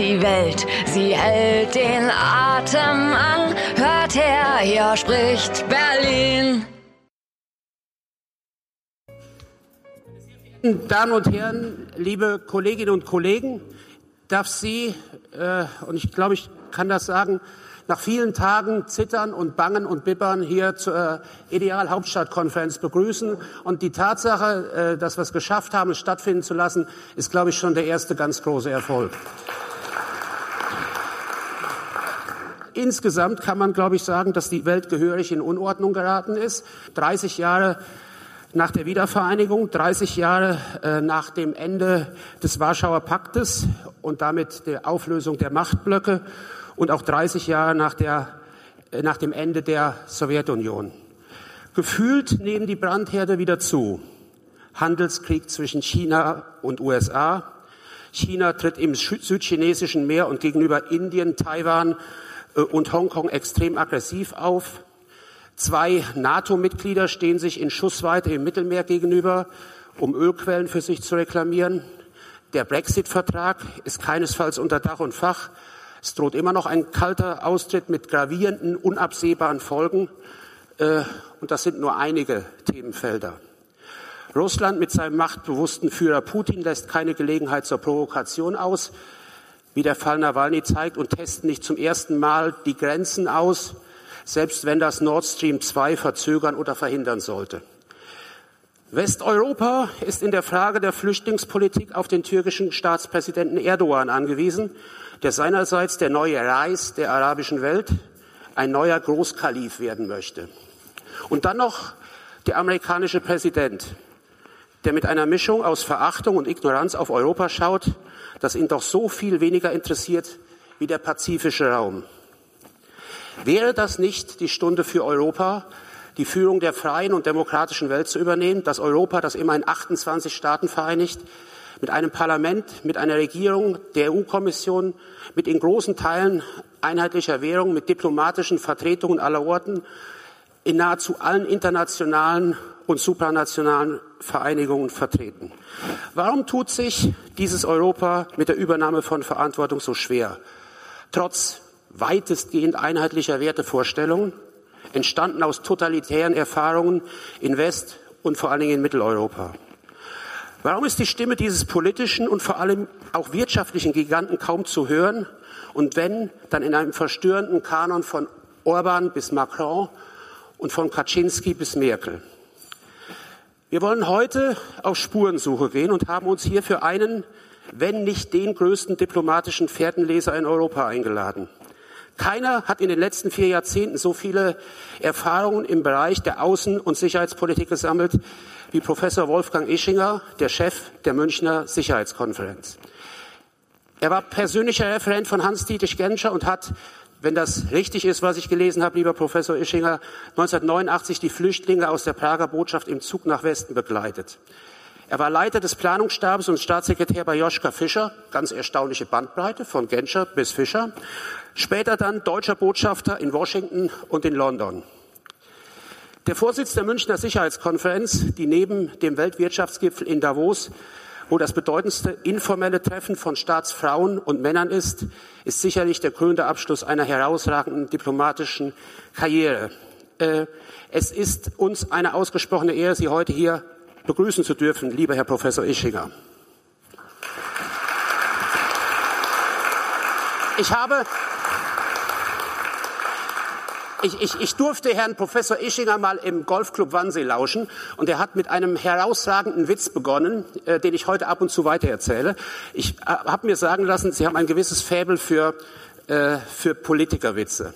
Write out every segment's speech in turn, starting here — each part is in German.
die Welt, sie hält den Atem an. Hört her, hier spricht Berlin. Damen und Herren, liebe Kolleginnen und Kollegen, darf Sie, äh, und ich glaube, ich kann das sagen, nach vielen Tagen Zittern und Bangen und Bibbern hier zur Ideal Hauptstadtkonferenz begrüßen. Und die Tatsache, äh, dass wir es geschafft haben, es stattfinden zu lassen, ist, glaube ich, schon der erste ganz große Erfolg. Insgesamt kann man, glaube ich, sagen, dass die Welt gehörig in Unordnung geraten ist. 30 Jahre nach der Wiedervereinigung, 30 Jahre äh, nach dem Ende des Warschauer Paktes und damit der Auflösung der Machtblöcke und auch 30 Jahre nach, der, äh, nach dem Ende der Sowjetunion. Gefühlt nehmen die Brandherde wieder zu. Handelskrieg zwischen China und USA. China tritt im südchinesischen Meer und gegenüber Indien, Taiwan und Hongkong extrem aggressiv auf. Zwei NATO-Mitglieder stehen sich in Schussweite im Mittelmeer gegenüber, um Ölquellen für sich zu reklamieren. Der Brexit-Vertrag ist keinesfalls unter Dach und Fach. Es droht immer noch ein kalter Austritt mit gravierenden, unabsehbaren Folgen. Äh, und das sind nur einige Themenfelder. Russland mit seinem machtbewussten Führer Putin lässt keine Gelegenheit zur Provokation aus, wie der Fall Nawalny zeigt, und testet nicht zum ersten Mal die Grenzen aus, selbst wenn das Nord Stream 2 verzögern oder verhindern sollte. Westeuropa ist in der Frage der Flüchtlingspolitik auf den türkischen Staatspräsidenten Erdogan angewiesen der seinerseits der neue Reis der arabischen Welt, ein neuer Großkalif werden möchte. Und dann noch der amerikanische Präsident, der mit einer Mischung aus Verachtung und Ignoranz auf Europa schaut, das ihn doch so viel weniger interessiert wie der pazifische Raum. Wäre das nicht die Stunde für Europa, die Führung der freien und demokratischen Welt zu übernehmen, das Europa, das immerhin 28 Staaten vereinigt, mit einem Parlament, mit einer Regierung, der EU-Kommission, mit in großen Teilen einheitlicher Währung, mit diplomatischen Vertretungen aller Orten, in nahezu allen internationalen und supranationalen Vereinigungen vertreten. Warum tut sich dieses Europa mit der Übernahme von Verantwortung so schwer? Trotz weitestgehend einheitlicher Wertevorstellungen, entstanden aus totalitären Erfahrungen in West- und vor allen Dingen in Mitteleuropa. Warum ist die Stimme dieses politischen und vor allem auch wirtschaftlichen Giganten kaum zu hören? Und wenn, dann in einem verstörenden Kanon von Orban bis Macron und von Kaczynski bis Merkel. Wir wollen heute auf Spurensuche gehen und haben uns hier für einen, wenn nicht den größten diplomatischen Fährtenleser in Europa eingeladen. Keiner hat in den letzten vier Jahrzehnten so viele Erfahrungen im Bereich der Außen- und Sicherheitspolitik gesammelt wie Professor Wolfgang Ischinger, der Chef der Münchner Sicherheitskonferenz. Er war persönlicher Referent von Hans-Dietrich Genscher und hat, wenn das richtig ist, was ich gelesen habe, lieber Professor Ischinger, 1989 die Flüchtlinge aus der Prager Botschaft im Zug nach Westen begleitet. Er war Leiter des Planungsstabs und Staatssekretär bei Joschka Fischer, ganz erstaunliche Bandbreite von Genscher bis Fischer. Später dann deutscher Botschafter in Washington und in London. Der Vorsitz der Münchner Sicherheitskonferenz, die neben dem Weltwirtschaftsgipfel in Davos, wo das bedeutendste informelle Treffen von Staatsfrauen und Männern ist, ist sicherlich der krönende Abschluss einer herausragenden diplomatischen Karriere. Äh, es ist uns eine ausgesprochene Ehre, Sie heute hier begrüßen zu dürfen, lieber Herr Professor Ischinger. Ich habe ich, ich, ich durfte Herrn Professor Ischinger mal im Golfclub Wannsee lauschen und er hat mit einem herausragenden Witz begonnen, äh, den ich heute ab und zu weitererzähle. Ich äh, habe mir sagen lassen, Sie haben ein gewisses Faible für, äh, für Politikerwitze.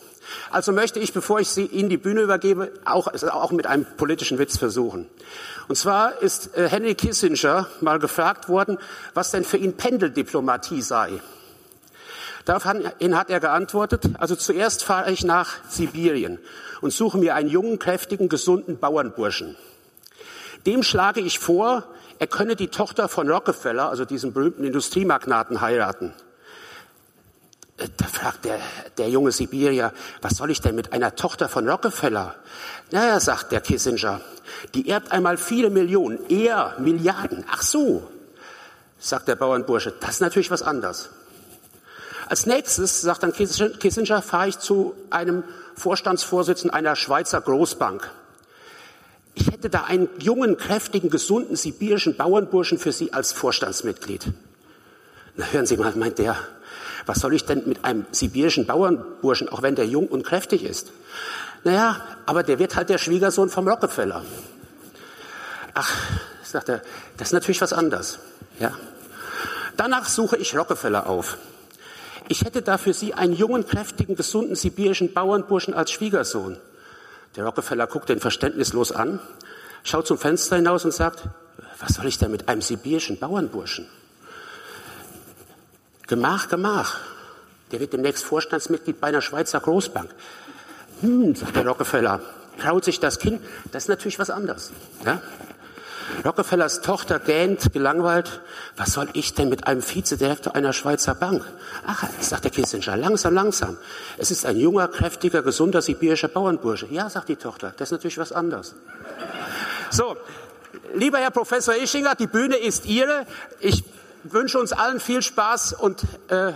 Also möchte ich, bevor ich Sie, Ihnen die Bühne übergebe, auch, auch mit einem politischen Witz versuchen. Und zwar ist äh, Henry Kissinger mal gefragt worden, was denn für ihn Pendeldiplomatie sei. Daraufhin hat er geantwortet, also zuerst fahre ich nach Sibirien und suche mir einen jungen, kräftigen, gesunden Bauernburschen. Dem schlage ich vor, er könne die Tochter von Rockefeller, also diesem berühmten Industriemagnaten, heiraten. Äh, da fragt der, der junge Sibirier, was soll ich denn mit einer Tochter von Rockefeller? Naja, sagt der Kissinger, die erbt einmal viele Millionen, eher Milliarden. Ach so, sagt der Bauernbursche, das ist natürlich was anderes. Als nächstes, sagt dann Kissinger, fahre ich zu einem Vorstandsvorsitzenden einer Schweizer Großbank. Ich hätte da einen jungen, kräftigen, gesunden sibirischen Bauernburschen für Sie als Vorstandsmitglied. Na, hören Sie mal, meint der, was soll ich denn mit einem sibirischen Bauernburschen, auch wenn der jung und kräftig ist? Naja, aber der wird halt der Schwiegersohn vom Rockefeller. Ach, sagt er, das ist natürlich was anderes. Ja. Danach suche ich Rockefeller auf. Ich hätte da für Sie einen jungen, kräftigen, gesunden sibirischen Bauernburschen als Schwiegersohn. Der Rockefeller guckt den verständnislos an, schaut zum Fenster hinaus und sagt, was soll ich denn mit einem sibirischen Bauernburschen? Gemach, Gemach. Der wird demnächst Vorstandsmitglied bei einer Schweizer Großbank. Hm, sagt der Rockefeller, kraut sich das Kinn. Das ist natürlich was anderes. Ja? Rockefellers Tochter gähnt, gelangweilt. Was soll ich denn mit einem Vizedirektor einer Schweizer Bank? Ach, sagt der Kissinger, langsam, langsam. Es ist ein junger, kräftiger, gesunder sibirischer Bauernbursche. Ja, sagt die Tochter, das ist natürlich was anderes. So, lieber Herr Professor Ischinger, die Bühne ist Ihre. Ich wünsche uns allen viel Spaß und äh,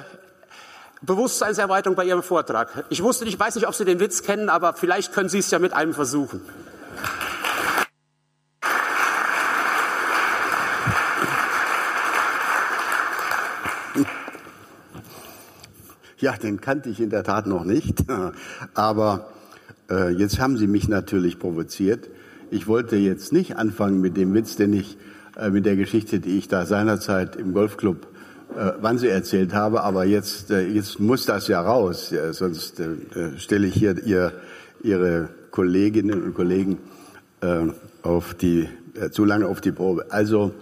Bewusstseinserweiterung bei Ihrem Vortrag. Ich wusste nicht, weiß nicht, ob Sie den Witz kennen, aber vielleicht können Sie es ja mit einem versuchen. Ja, den kannte ich in der Tat noch nicht. Aber äh, jetzt haben Sie mich natürlich provoziert. Ich wollte jetzt nicht anfangen mit dem Witz, den ich äh, mit der Geschichte, die ich da seinerzeit im Golfclub äh, Wannsee erzählt habe. Aber jetzt, äh, jetzt muss das ja raus, ja, sonst äh, äh stelle ich hier ihr, Ihre Kolleginnen und Kollegen äh, auf die, äh, zu lange auf die Probe. Also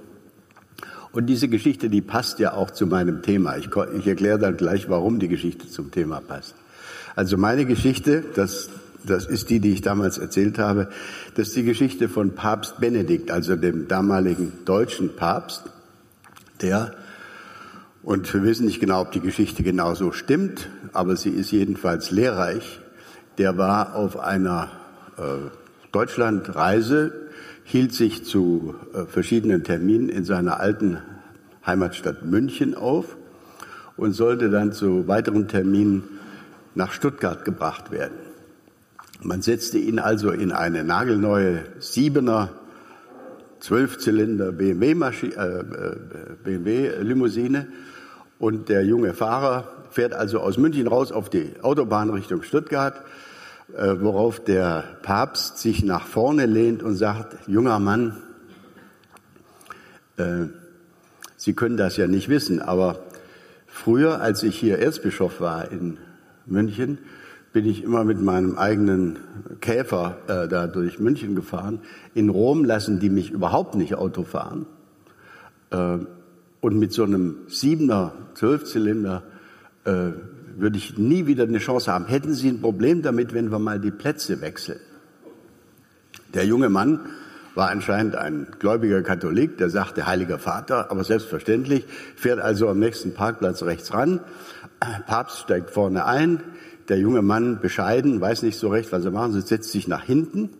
und diese Geschichte, die passt ja auch zu meinem Thema. Ich, ich erkläre dann gleich, warum die Geschichte zum Thema passt. Also meine Geschichte, das, das ist die, die ich damals erzählt habe, das ist die Geschichte von Papst Benedikt, also dem damaligen deutschen Papst, der, und wir wissen nicht genau, ob die Geschichte genau so stimmt, aber sie ist jedenfalls lehrreich, der war auf einer äh, Deutschlandreise hielt sich zu äh, verschiedenen Terminen in seiner alten Heimatstadt München auf und sollte dann zu weiteren Terminen nach Stuttgart gebracht werden. Man setzte ihn also in eine nagelneue Siebener Zwölfzylinder BMW-Limousine BMW und der junge Fahrer fährt also aus München raus auf die Autobahn Richtung Stuttgart äh, worauf der Papst sich nach vorne lehnt und sagt, junger Mann, äh, Sie können das ja nicht wissen, aber früher, als ich hier Erzbischof war in München, bin ich immer mit meinem eigenen Käfer äh, da durch München gefahren. In Rom lassen die mich überhaupt nicht Auto fahren. Äh, und mit so einem Siebener Zwölfzylinder äh, würde ich nie wieder eine Chance haben. Hätten Sie ein Problem damit, wenn wir mal die Plätze wechseln? Der junge Mann war anscheinend ein gläubiger Katholik, der sagte Heiliger Vater, aber selbstverständlich, fährt also am nächsten Parkplatz rechts ran, Papst steigt vorne ein, der junge Mann bescheiden, weiß nicht so recht, was er machen soll, setzt sich nach hinten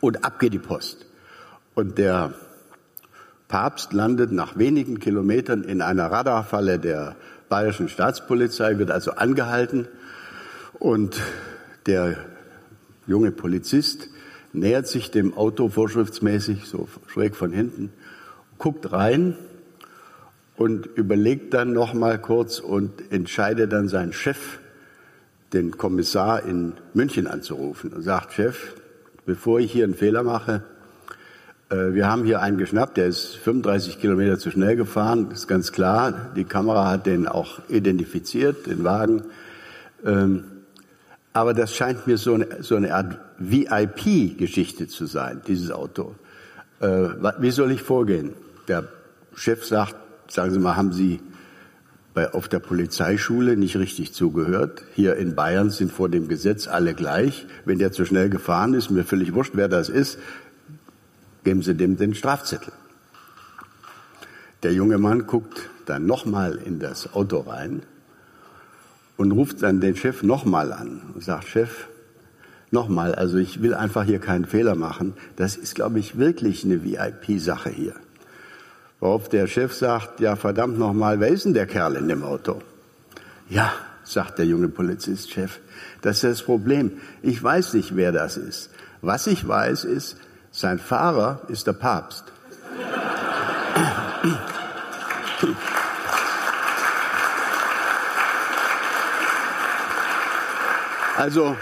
und ab geht die Post. Und der Papst landet nach wenigen Kilometern in einer Radarfalle der bayerischen Staatspolizei, wird also angehalten und der junge Polizist nähert sich dem Auto vorschriftsmäßig, so schräg von hinten, guckt rein und überlegt dann noch mal kurz und entscheidet dann seinen Chef, den Kommissar in München anzurufen und sagt, Chef, bevor ich hier einen Fehler mache, wir haben hier einen geschnappt, der ist 35 Kilometer zu schnell gefahren, ist ganz klar. Die Kamera hat den auch identifiziert, den Wagen. Ähm, aber das scheint mir so eine, so eine Art VIP-Geschichte zu sein, dieses Auto. Äh, wie soll ich vorgehen? Der Chef sagt, sagen Sie mal, haben Sie bei, auf der Polizeischule nicht richtig zugehört? Hier in Bayern sind vor dem Gesetz alle gleich. Wenn der zu schnell gefahren ist, mir völlig wurscht, wer das ist, geben Sie dem den Strafzettel. Der junge Mann guckt dann nochmal in das Auto rein und ruft dann den Chef nochmal an und sagt, Chef, nochmal, also ich will einfach hier keinen Fehler machen. Das ist, glaube ich, wirklich eine VIP-Sache hier. Worauf der Chef sagt, ja verdammt nochmal, wer ist denn der Kerl in dem Auto? Ja, sagt der junge Polizistchef, das ist das Problem. Ich weiß nicht, wer das ist. Was ich weiß ist, sein Fahrer ist der Papst. Also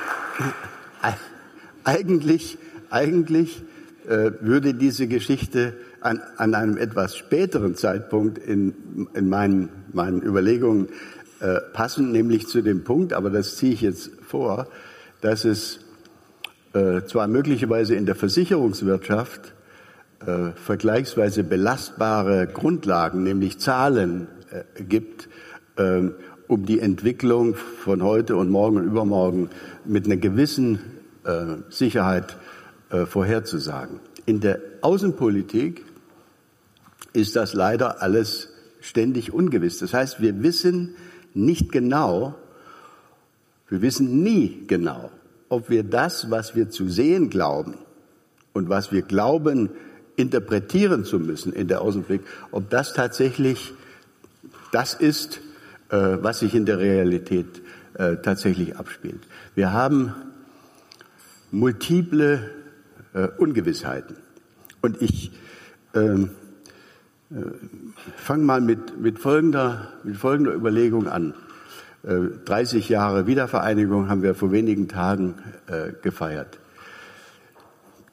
eigentlich, eigentlich äh, würde diese Geschichte an, an einem etwas späteren Zeitpunkt in, in meinen, meinen Überlegungen äh, passen, nämlich zu dem Punkt, aber das ziehe ich jetzt vor, dass es äh, zwar möglicherweise in der Versicherungswirtschaft äh, vergleichsweise belastbare Grundlagen, nämlich Zahlen äh, gibt, ähm, um die Entwicklung von heute und morgen und übermorgen mit einer gewissen äh, Sicherheit äh, vorherzusagen. In der Außenpolitik ist das leider alles ständig ungewiss. Das heißt, wir wissen nicht genau, wir wissen nie genau, ob wir das, was wir zu sehen glauben und was wir glauben, interpretieren zu müssen in der Außenblick, ob das tatsächlich das ist, äh, was sich in der Realität äh, tatsächlich abspielt. Wir haben multiple äh, Ungewissheiten. Und ich ähm, äh, fange mal mit, mit, folgender, mit folgender Überlegung an. 30 Jahre Wiedervereinigung haben wir vor wenigen Tagen äh, gefeiert.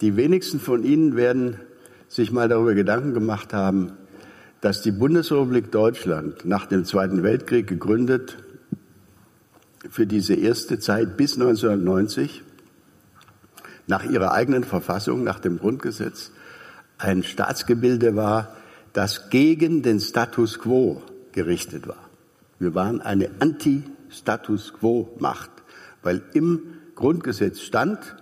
Die wenigsten von Ihnen werden sich mal darüber Gedanken gemacht haben, dass die Bundesrepublik Deutschland nach dem Zweiten Weltkrieg gegründet für diese erste Zeit bis 1990 nach ihrer eigenen Verfassung, nach dem Grundgesetz, ein Staatsgebilde war, das gegen den Status quo gerichtet war. Wir waren eine Anti-Status quo-Macht, weil im Grundgesetz stand,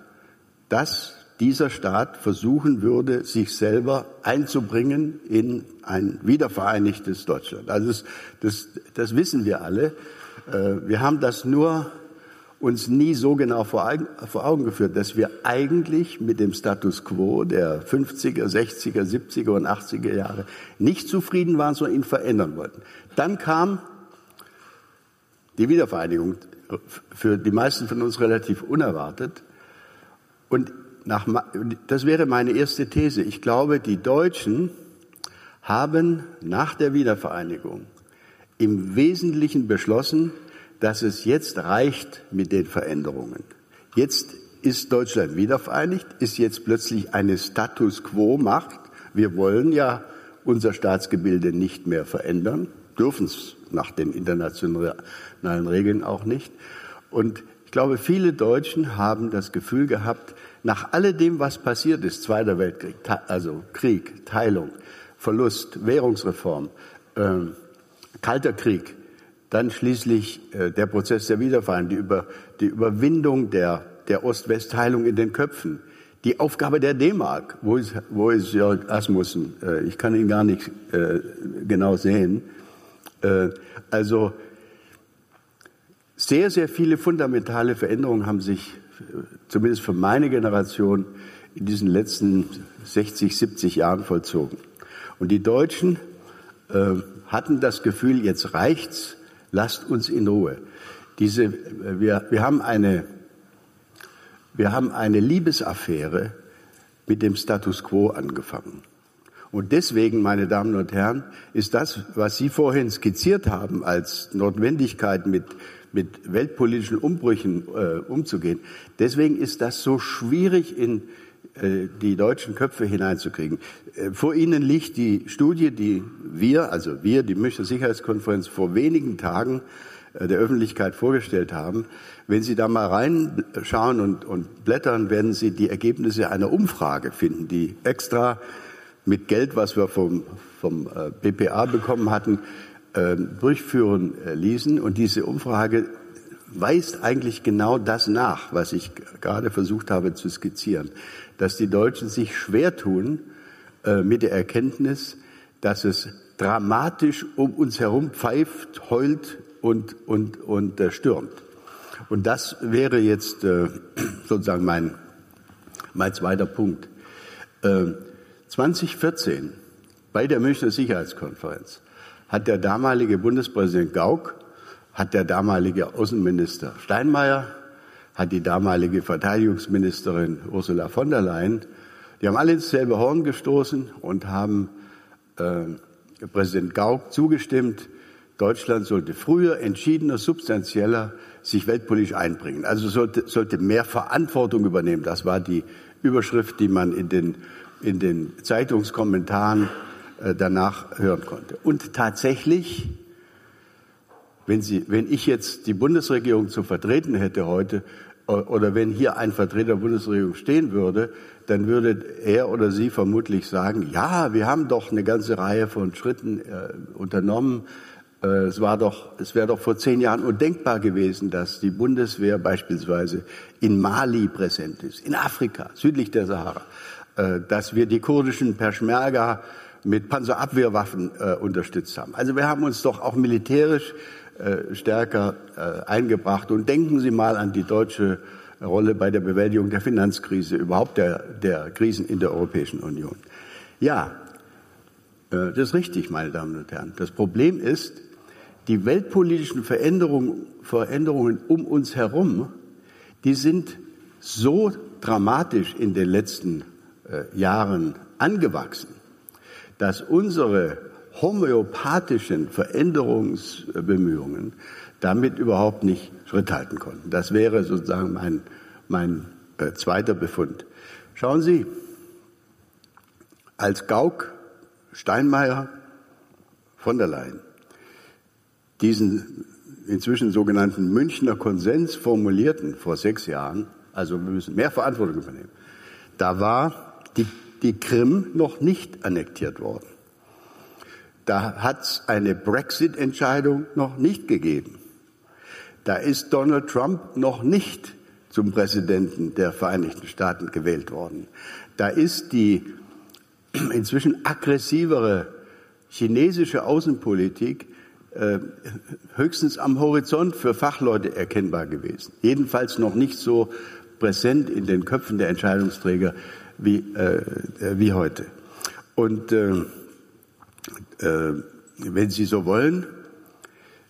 dass dieser Staat versuchen würde, sich selber einzubringen in ein wiedervereinigtes Deutschland. Also das, das, das wissen wir alle. Äh, wir haben das nur uns nie so genau vor Augen geführt, dass wir eigentlich mit dem Status quo der 50er, 60er, 70er und 80er Jahre nicht zufrieden waren, sondern ihn verändern wollten. Dann kam die Wiedervereinigung, für die meisten von uns relativ unerwartet. Und nach, das wäre meine erste These. Ich glaube, die Deutschen haben nach der Wiedervereinigung im Wesentlichen beschlossen, dass es jetzt reicht mit den Veränderungen. Jetzt ist Deutschland wiedervereinigt, ist jetzt plötzlich eine Status quo Macht. Wir wollen ja unser Staatsgebilde nicht mehr verändern, dürfen es nach den internationalen Regeln auch nicht. Und ich glaube, viele Deutschen haben das Gefühl gehabt, nach alledem, was passiert ist, Zweiter Weltkrieg, also Krieg, Teilung, Verlust, Währungsreform, äh, Kalter Krieg, dann schließlich äh, der Prozess der Wiedervereinigung, die, Über, die Überwindung der, der Ost-West-Teilung in den Köpfen, die Aufgabe der D-Mark. Wo ist, wo ist Jörg Asmussen? Äh, ich kann ihn gar nicht äh, genau sehen. Äh, also sehr, sehr viele fundamentale Veränderungen haben sich, zumindest für meine Generation, in diesen letzten 60, 70 Jahren vollzogen. Und die Deutschen äh, hatten das Gefühl, jetzt reicht's, lasst uns in Ruhe. Diese, wir, wir, haben eine, wir haben eine Liebesaffäre mit dem Status quo angefangen. Und deswegen, meine Damen und Herren, ist das, was Sie vorhin skizziert haben, als Notwendigkeit mit, mit weltpolitischen Umbrüchen äh, umzugehen, deswegen ist das so schwierig in äh, die deutschen Köpfe hineinzukriegen. Äh, vor Ihnen liegt die Studie, die wir, also wir, die Münchner Sicherheitskonferenz, vor wenigen Tagen äh, der Öffentlichkeit vorgestellt haben. Wenn Sie da mal reinschauen und, und blättern, werden Sie die Ergebnisse einer Umfrage finden, die extra mit Geld, was wir vom, vom BPA bekommen hatten, durchführen ließen. Und diese Umfrage weist eigentlich genau das nach, was ich gerade versucht habe zu skizzieren dass die Deutschen sich schwer tun äh, mit der Erkenntnis, dass es dramatisch um uns herum pfeift, heult und, und, und äh, stürmt. Und das wäre jetzt äh, sozusagen mein, mein zweiter Punkt. Äh, 2014 bei der Münchner Sicherheitskonferenz hat der damalige Bundespräsident Gauck hat der damalige Außenminister Steinmeier, hat die damalige Verteidigungsministerin Ursula von der Leyen, die haben alle ins selbe Horn gestoßen und haben äh, Präsident Gauck zugestimmt, Deutschland sollte früher, entschiedener, substanzieller sich weltpolitisch einbringen. Also sollte, sollte mehr Verantwortung übernehmen. Das war die Überschrift, die man in den, in den Zeitungskommentaren äh, danach hören konnte. Und tatsächlich, wenn, Sie, wenn ich jetzt die Bundesregierung zu vertreten hätte heute, äh, oder wenn hier ein Vertreter der Bundesregierung stehen würde, dann würde er oder sie vermutlich sagen, ja, wir haben doch eine ganze Reihe von Schritten äh, unternommen, äh, es es wäre doch vor zehn Jahren undenkbar gewesen, dass die Bundeswehr beispielsweise in Mali präsent ist, in Afrika, südlich der Sahara, dass wir die kurdischen Peschmerga mit Panzerabwehrwaffen äh, unterstützt haben. Also wir haben uns doch auch militärisch stärker eingebracht. Und denken Sie mal an die deutsche Rolle bei der Bewältigung der Finanzkrise, überhaupt der, der Krisen in der Europäischen Union. Ja, das ist richtig, meine Damen und Herren. Das Problem ist, die weltpolitischen Veränderungen, Veränderungen um uns herum, die sind so dramatisch in den letzten äh, Jahren angewachsen, dass unsere homöopathischen Veränderungsbemühungen damit überhaupt nicht Schritt halten konnten. Das wäre sozusagen mein, mein äh, zweiter Befund. Schauen Sie, als Gauck, Steinmeier, von der Leyen diesen inzwischen sogenannten Münchner Konsens formulierten vor sechs Jahren, also wir müssen mehr Verantwortung übernehmen, da war die, die Krim noch nicht annektiert worden. Da hat es eine Brexit-Entscheidung noch nicht gegeben. Da ist Donald Trump noch nicht zum Präsidenten der Vereinigten Staaten gewählt worden. Da ist die inzwischen aggressivere chinesische Außenpolitik äh, höchstens am Horizont für Fachleute erkennbar gewesen. Jedenfalls noch nicht so präsent in den Köpfen der Entscheidungsträger wie, äh, wie heute. Und äh, äh, wenn Sie so wollen,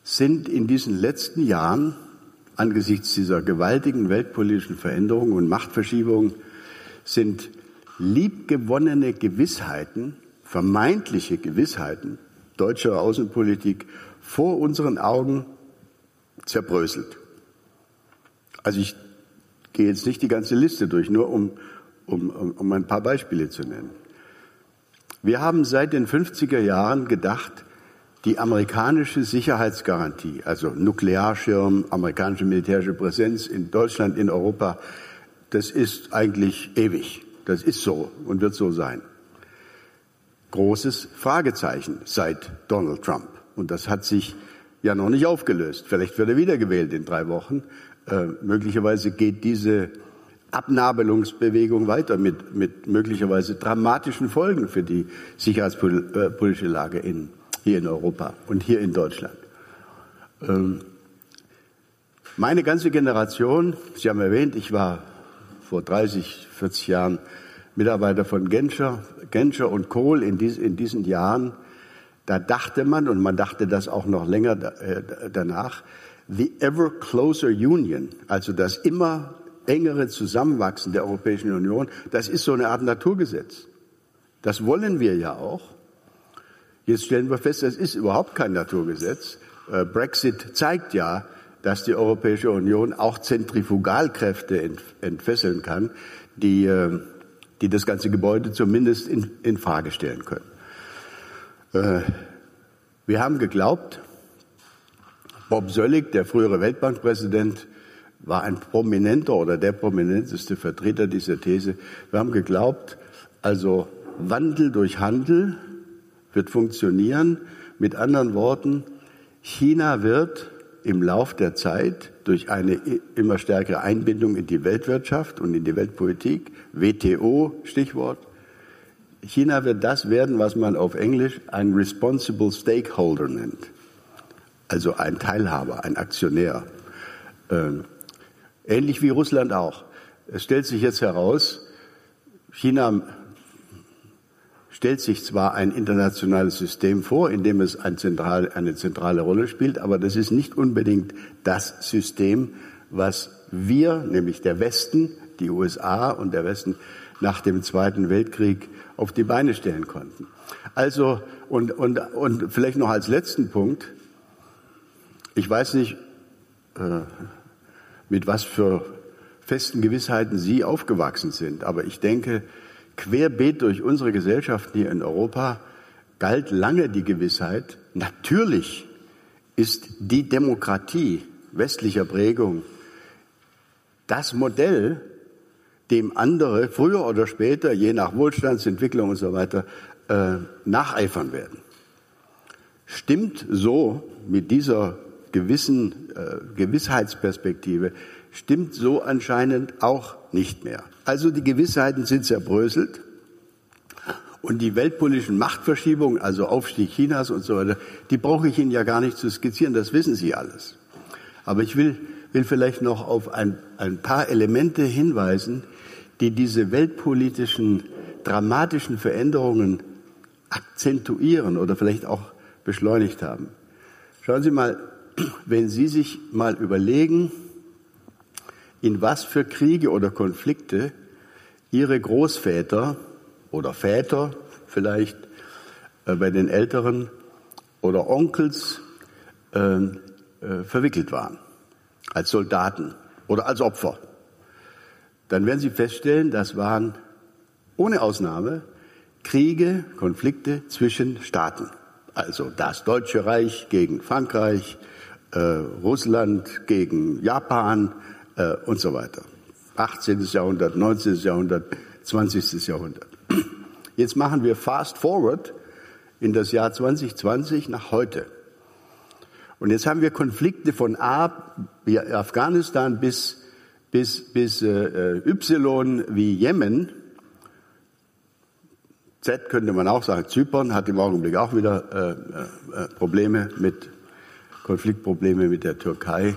sind in diesen letzten Jahren angesichts dieser gewaltigen weltpolitischen Veränderungen und Machtverschiebungen sind liebgewonnene Gewissheiten, vermeintliche Gewissheiten deutscher Außenpolitik vor unseren Augen zerbröselt. Also ich gehe jetzt nicht die ganze Liste durch, nur um, um, um ein paar Beispiele zu nennen. Wir haben seit den 50er Jahren gedacht, die amerikanische Sicherheitsgarantie, also Nuklearschirm, amerikanische militärische Präsenz in Deutschland, in Europa, das ist eigentlich ewig. Das ist so und wird so sein. Großes Fragezeichen seit Donald Trump. Und das hat sich ja noch nicht aufgelöst. Vielleicht wird er wiedergewählt in drei Wochen. Äh, möglicherweise geht diese Abnabelungsbewegung weiter mit, mit möglicherweise dramatischen Folgen für die sicherheitspolitische Lage in, hier in Europa und hier in Deutschland. Ähm, meine ganze Generation, Sie haben erwähnt, ich war vor 30, 40 Jahren Mitarbeiter von Genscher, Genscher und Kohl in, dies, in diesen Jahren, da dachte man, und man dachte das auch noch länger äh, danach, the ever closer union, also das immer engere Zusammenwachsen der Europäischen Union, das ist so eine Art Naturgesetz. Das wollen wir ja auch. Jetzt stellen wir fest, das ist überhaupt kein Naturgesetz. Äh, Brexit zeigt ja, dass die Europäische Union auch Zentrifugalkräfte entfesseln kann, die, äh, die das ganze Gebäude zumindest in, in Frage stellen können. Äh, wir haben geglaubt, Bob Söllig, der frühere Weltbankpräsident, war ein prominenter oder der prominenteste Vertreter dieser These. Wir haben geglaubt, also Wandel durch Handel wird funktionieren. Mit anderen Worten, China wird im Lauf der Zeit durch eine immer stärkere Einbindung in die Weltwirtschaft und in die Weltpolitik, WTO Stichwort, China wird das werden, was man auf Englisch ein Responsible Stakeholder nennt. Also ein Teilhaber, ein Aktionär. Ähnlich wie Russland auch. Es stellt sich jetzt heraus, China stellt sich zwar ein internationales System vor, in dem es ein zentral, eine zentrale Rolle spielt, aber das ist nicht unbedingt das System, was wir, nämlich der Westen, die USA und der Westen nach dem Zweiten Weltkrieg auf die Beine stellen konnten. Also, und, und, und vielleicht noch als letzten Punkt, ich weiß nicht, äh, mit was für festen Gewissheiten Sie aufgewachsen sind, aber ich denke, querbeet durch unsere Gesellschaften hier in Europa galt lange die Gewissheit, natürlich ist die Demokratie westlicher Prägung das Modell, dem andere früher oder später, je nach Wohlstandsentwicklung und so weiter, äh, nacheifern werden. Stimmt so mit dieser gewissen äh, Gewissheitsperspektive, stimmt so anscheinend auch nicht mehr. Also die Gewissheiten sind zerbröselt und die weltpolitischen Machtverschiebungen, also Aufstieg Chinas und so weiter, die brauche ich Ihnen ja gar nicht zu skizzieren, das wissen Sie alles. Aber ich will, will vielleicht noch auf ein, ein paar Elemente hinweisen, die diese weltpolitischen dramatischen Veränderungen akzentuieren oder vielleicht auch beschleunigt haben. Schauen Sie mal, wenn Sie sich mal überlegen, in was für Kriege oder Konflikte Ihre Großväter oder Väter vielleicht äh, bei den Älteren oder Onkels äh, äh, verwickelt waren, als Soldaten oder als Opfer dann werden Sie feststellen, das waren ohne Ausnahme Kriege, Konflikte zwischen Staaten. Also das Deutsche Reich gegen Frankreich, äh, Russland gegen Japan äh, und so weiter. 18. Jahrhundert, 19. Jahrhundert, 20. Jahrhundert. Jetzt machen wir fast forward in das Jahr 2020 nach heute. Und jetzt haben wir Konflikte von A, wie Afghanistan bis bis, bis äh, Y wie Jemen. Z könnte man auch sagen, Zypern hat im Augenblick auch wieder äh, äh, Probleme mit, Konfliktprobleme mit der Türkei.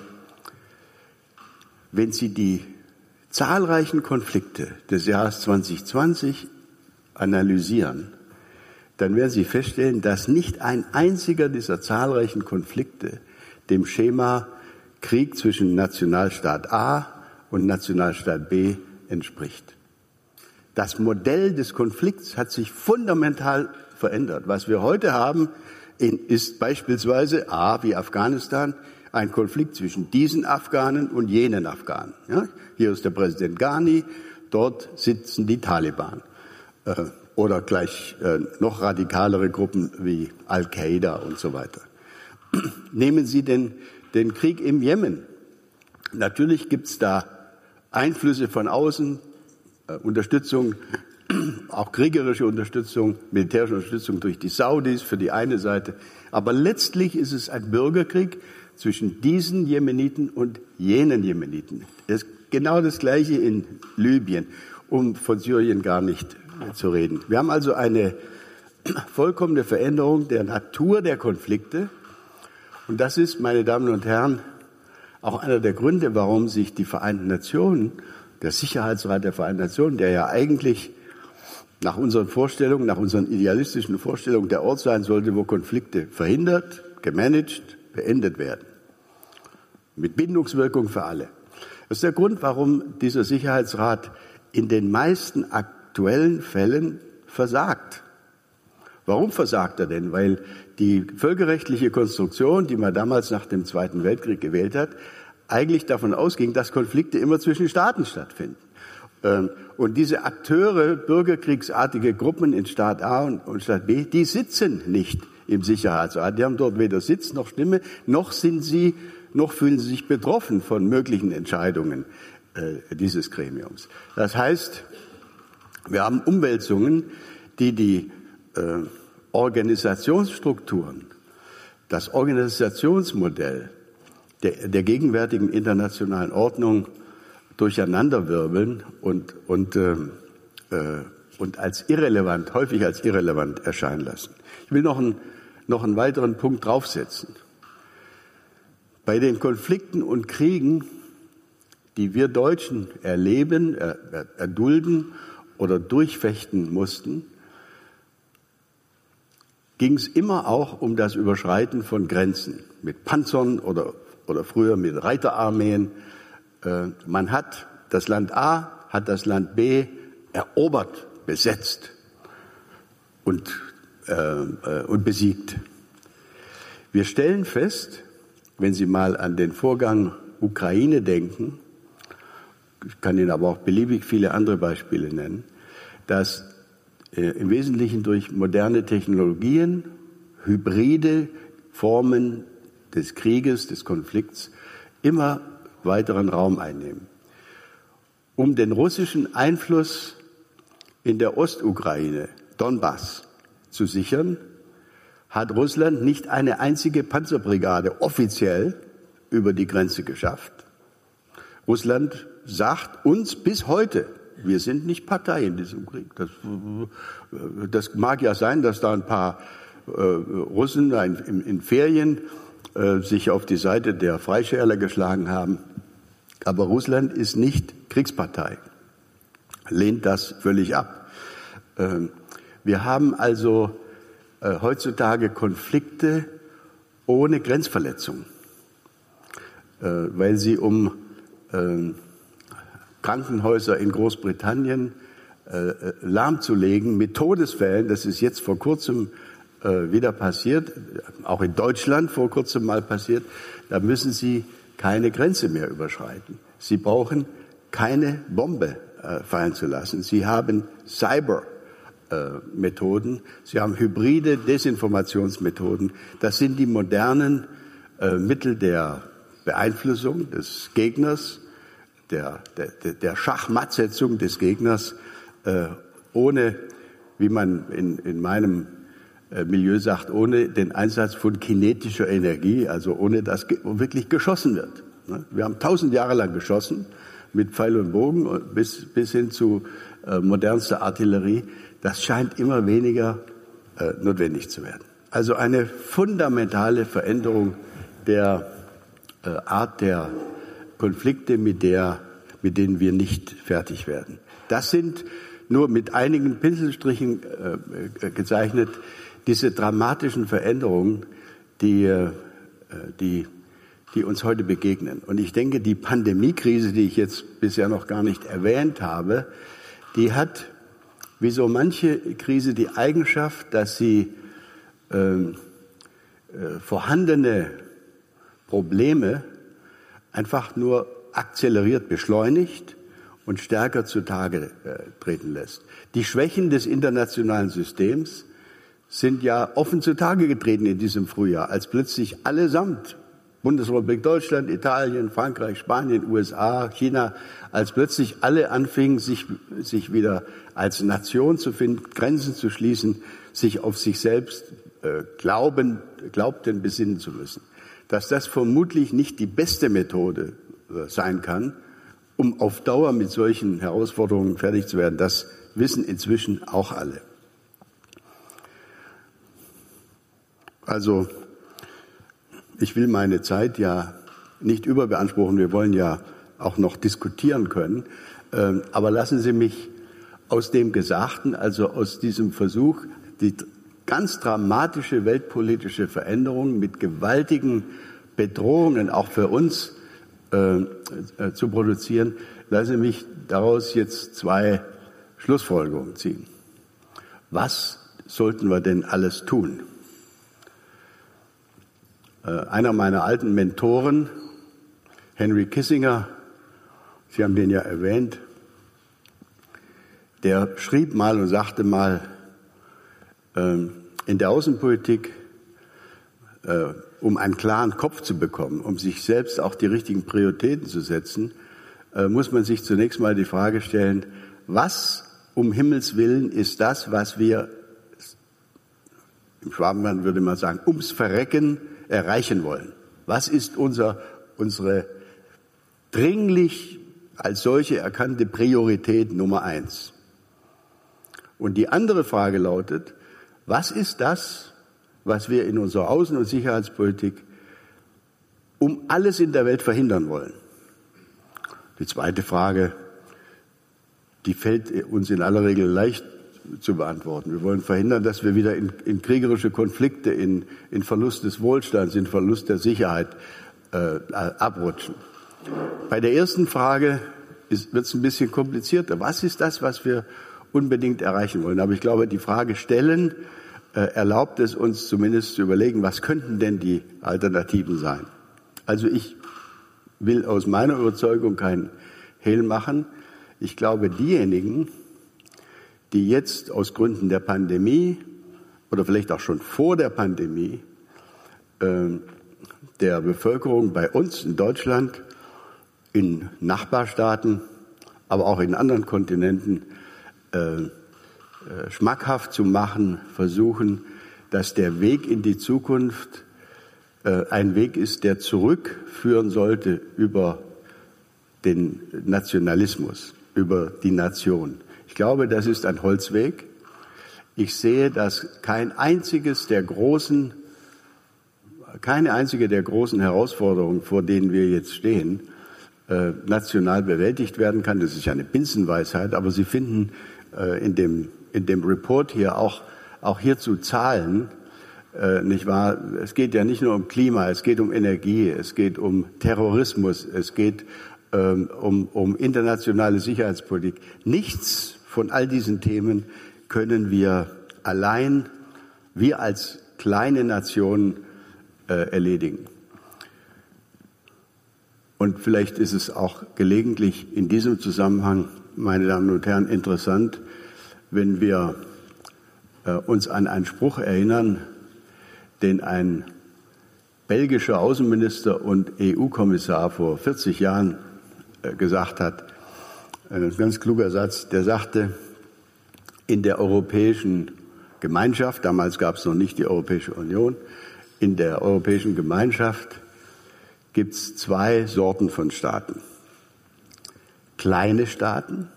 Wenn Sie die zahlreichen Konflikte des Jahres 2020 analysieren, dann werden Sie feststellen, dass nicht ein einziger dieser zahlreichen Konflikte dem Schema Krieg zwischen Nationalstaat A und Nationalstaat B entspricht. Das Modell des Konflikts hat sich fundamental verändert. Was wir heute haben, ist beispielsweise A wie Afghanistan ein Konflikt zwischen diesen Afghanen und jenen Afghanen. Ja? Hier ist der Präsident Ghani, dort sitzen die Taliban. Äh, oder gleich äh, noch radikalere Gruppen wie Al-Qaida und so weiter. Nehmen Sie den, den Krieg im Jemen. Natürlich gibt's da Einflüsse von außen, äh, Unterstützung, auch kriegerische Unterstützung, militärische Unterstützung durch die Saudis für die eine Seite. Aber letztlich ist es ein Bürgerkrieg zwischen diesen Jemeniten und jenen Jemeniten. Das ist genau das Gleiche in Libyen, um von Syrien gar nicht zu reden. Wir haben also eine vollkommene Veränderung der Natur der Konflikte. Und das ist, meine Damen und Herren, auch einer der Gründe, warum sich die Vereinten Nationen, der Sicherheitsrat der Vereinten Nationen, der ja eigentlich nach unseren Vorstellungen, nach unseren idealistischen Vorstellungen der Ort sein sollte, wo Konflikte verhindert, gemanagt, beendet werden. Mit Bindungswirkung für alle. Das ist der Grund, warum dieser Sicherheitsrat in den meisten aktuellen Fällen versagt. Warum versagt er denn? Weil die völkerrechtliche Konstruktion, die man damals nach dem Zweiten Weltkrieg gewählt hat, eigentlich davon ausging, dass Konflikte immer zwischen Staaten stattfinden. Ähm, und diese Akteure, bürgerkriegsartige Gruppen in Staat A und Staat B, die sitzen nicht im Sicherheitsrat. Die haben dort weder Sitz noch Stimme, noch sind sie, noch fühlen sie sich betroffen von möglichen Entscheidungen äh, dieses Gremiums. Das heißt, wir haben Umwälzungen, die die äh, Organisationsstrukturen, das Organisationsmodell der, der gegenwärtigen internationalen Ordnung durcheinanderwirbeln und, und, äh, äh, und als irrelevant, häufig als irrelevant erscheinen lassen. Ich will noch einen, noch einen weiteren Punkt draufsetzen. Bei den Konflikten und Kriegen, die wir Deutschen erleben, erdulden oder durchfechten mussten, ging es immer auch um das Überschreiten von Grenzen mit Panzern oder, oder früher mit Reiterarmeen. Äh, man hat das Land A, hat das Land B erobert, besetzt und, äh, äh, und besiegt. Wir stellen fest, wenn Sie mal an den Vorgang Ukraine denken, ich kann Ihnen aber auch beliebig viele andere Beispiele nennen, dass äh, im Wesentlichen durch moderne Technologien, hybride Formen des Krieges, des Konflikts immer weiteren Raum einnehmen. Um den russischen Einfluss in der Ostukraine, Donbass, zu sichern, hat Russland nicht eine einzige Panzerbrigade offiziell über die Grenze geschafft. Russland sagt uns bis heute, wir sind nicht Partei in diesem Krieg. Das, das mag ja sein, dass da ein paar äh, Russen in, in Ferien äh, sich auf die Seite der Freischärler geschlagen haben. Aber Russland ist nicht Kriegspartei, lehnt das völlig ab. Ähm, wir haben also äh, heutzutage Konflikte ohne Grenzverletzung, äh, weil sie um äh, Krankenhäuser in Großbritannien lahmzulegen mit Todesfällen. Das ist jetzt vor kurzem äh, wieder passiert, auch in Deutschland vor kurzem mal passiert. Da müssen Sie keine Grenze mehr überschreiten. Sie brauchen keine Bombe äh, fallen zu lassen. Sie haben Cyber-Methoden. Sie haben hybride Desinformationsmethoden. Das sind die modernen äh, Mittel der Beeinflussung des Gegners der, der, der Schachmattsetzung des Gegners äh, ohne, wie man in, in meinem äh, Milieu sagt, ohne den Einsatz von kinetischer Energie, also ohne dass wirklich geschossen wird. Ne? Wir haben tausend Jahre lang geschossen mit Pfeil und Bogen bis, bis hin zu äh, modernster Artillerie. Das scheint immer weniger äh, notwendig zu werden. Also eine fundamentale Veränderung der äh, Art der Konflikte, mit, der, mit denen wir nicht fertig werden. Das sind nur mit einigen Pinselstrichen äh, gezeichnet diese dramatischen Veränderungen, die, äh, die, die uns heute begegnen. Und ich denke, die Pandemiekrise, die ich jetzt bisher noch gar nicht erwähnt habe, die hat, wie so manche Krise, die Eigenschaft, dass sie ähm, äh, vorhandene Probleme einfach nur akzeleriert beschleunigt und stärker zutage äh, treten lässt. Die Schwächen des internationalen Systems sind ja offen zutage getreten in diesem Frühjahr, als plötzlich allesamt Bundesrepublik Deutschland, Italien, Frankreich, Spanien, USA, China, als plötzlich alle anfingen, sich, sich wieder als Nation zu finden, Grenzen zu schließen, sich auf sich selbst äh, glauben, glaubten, besinnen zu müssen dass das vermutlich nicht die beste Methode äh, sein kann, um auf Dauer mit solchen Herausforderungen fertig zu werden. Das wissen inzwischen auch alle. Also, ich will meine Zeit ja nicht überbeanspruchen. Wir wollen ja auch noch diskutieren können. Ähm, aber lassen Sie mich aus dem Gesagten, also aus diesem Versuch, die ganz dramatische weltpolitische Veränderungen mit gewaltigen Bedrohungen auch für uns äh, äh, zu produzieren, lasse mich daraus jetzt zwei Schlussfolgerungen ziehen. Was sollten wir denn alles tun? Äh, einer meiner alten Mentoren, Henry Kissinger, Sie haben den ja erwähnt, der schrieb mal und sagte mal, ähm, in der Außenpolitik, äh, um einen klaren Kopf zu bekommen, um sich selbst auch die richtigen Prioritäten zu setzen, äh, muss man sich zunächst mal die Frage stellen, was um Himmels Willen ist das, was wir, im Schwabenland würde man sagen, ums Verrecken erreichen wollen? Was ist unser, unsere dringlich als solche erkannte Priorität Nummer eins? Und die andere Frage lautet, was ist das, was wir in unserer Außen- und Sicherheitspolitik um alles in der Welt verhindern wollen? Die zweite Frage, die fällt uns in aller Regel leicht zu beantworten. Wir wollen verhindern, dass wir wieder in, in kriegerische Konflikte, in, in Verlust des Wohlstands, in Verlust der Sicherheit äh, abrutschen. Bei der ersten Frage wird es ein bisschen komplizierter. Was ist das, was wir unbedingt erreichen wollen? Aber ich glaube, die Frage stellen äh, erlaubt es uns zumindest zu überlegen, was könnten denn die Alternativen sein? Also ich will aus meiner Überzeugung kein Hehl machen. Ich glaube, diejenigen, die jetzt aus Gründen der Pandemie oder vielleicht auch schon vor der Pandemie äh, der Bevölkerung bei uns in Deutschland, in Nachbarstaaten, aber auch in anderen Kontinenten äh, äh, schmackhaft zu machen, versuchen, dass der Weg in die Zukunft äh, ein Weg ist, der zurückführen sollte über den Nationalismus, über die Nation. Ich glaube, das ist ein Holzweg. Ich sehe, dass kein einziges der großen, keine einzige der großen Herausforderungen, vor denen wir jetzt stehen, äh, national bewältigt werden kann. Das ist ja eine Binsenweisheit, aber Sie finden äh, in dem, in dem Report hier auch, auch hierzu Zahlen, äh, nicht wahr? Es geht ja nicht nur um Klima, es geht um Energie, es geht um Terrorismus, es geht ähm, um, um internationale Sicherheitspolitik. Nichts von all diesen Themen können wir allein, wir als kleine Nation, äh, erledigen. Und vielleicht ist es auch gelegentlich in diesem Zusammenhang, meine Damen und Herren, interessant, wenn wir äh, uns an einen Spruch erinnern, den ein belgischer Außenminister und EU-Kommissar vor 40 Jahren äh, gesagt hat. Ein ganz kluger Satz, der sagte, in der Europäischen Gemeinschaft, damals gab es noch nicht die Europäische Union, in der Europäischen Gemeinschaft gibt es zwei Sorten von Staaten. Kleine Staaten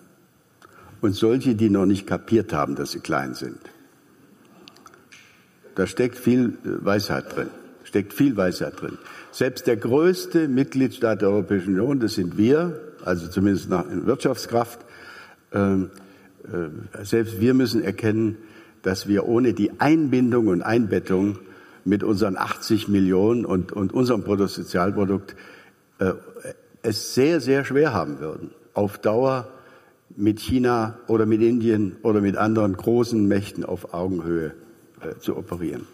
und solche, die noch nicht kapiert haben, dass sie klein sind. Da steckt viel äh, Weisheit drin. Steckt viel Weisheit drin. Selbst der größte Mitgliedstaat der Europäischen Union, das sind wir, also zumindest nach Wirtschaftskraft, ähm, äh, selbst wir müssen erkennen, dass wir ohne die Einbindung und Einbettung mit unseren 80 Millionen und, und unserem Bruttosozialprodukt äh, es sehr, sehr schwer haben würden, auf Dauer mit China oder mit Indien oder mit anderen großen Mächten auf Augenhöhe äh, zu operieren.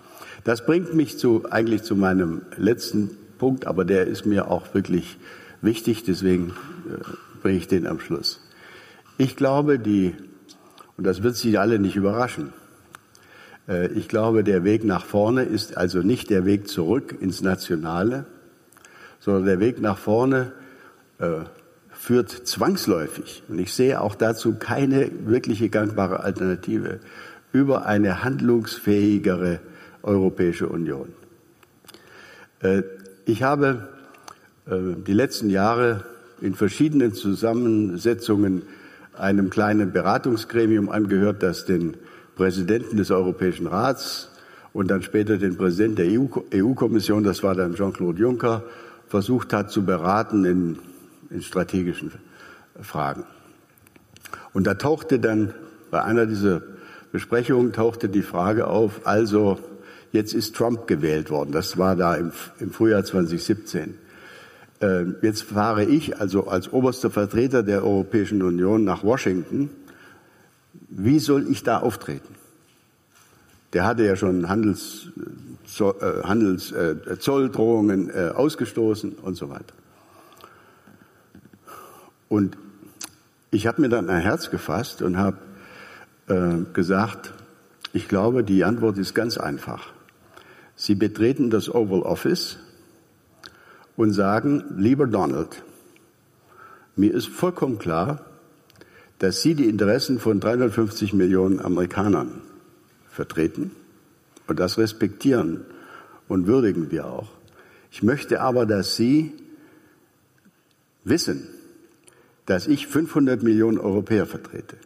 Das bringt mich zu, eigentlich zu meinem letzten Punkt, aber der ist mir auch wirklich wichtig, deswegen bringe ich den am Schluss. Ich glaube, die, und das wird Sie alle nicht überraschen, äh, ich glaube, der Weg nach vorne ist also nicht der Weg zurück ins Nationale, sondern der Weg nach vorne äh, führt zwangsläufig, und ich sehe auch dazu keine wirkliche gangbare Alternative, über eine handlungsfähigere Europäische Union. Äh, ich habe äh, die letzten Jahre in verschiedenen Zusammensetzungen einem kleinen Beratungsgremium angehört, das den Präsidenten des Europäischen Rats und dann später den Präsidenten der EU-Kommission, das war dann Jean-Claude Juncker, versucht hat zu beraten in, in strategischen Fragen. Und da tauchte dann bei einer dieser Besprechungen tauchte die Frage auf, also jetzt ist Trump gewählt worden. Das war da im, im Frühjahr 2017. Äh, jetzt fahre ich also als oberster Vertreter der Europäischen Union nach Washington. Wie soll ich da auftreten? Der hatte ja schon Handels, äh, Handels, äh, Zolldrohungen ausgestoßen und so weiter. Und ich habe mir dann ein Herz gefasst und habe gesagt, ich glaube, die Antwort ist ganz einfach. Sie betreten das Oval Office und sagen, lieber Donald, mir ist vollkommen klar, dass Sie die Interessen von 350 Millionen Amerikanern vertreten und das respektieren und würdigen wir auch. Ich möchte aber, dass Sie wissen, dass ich 500 Millionen Europäer vertrete.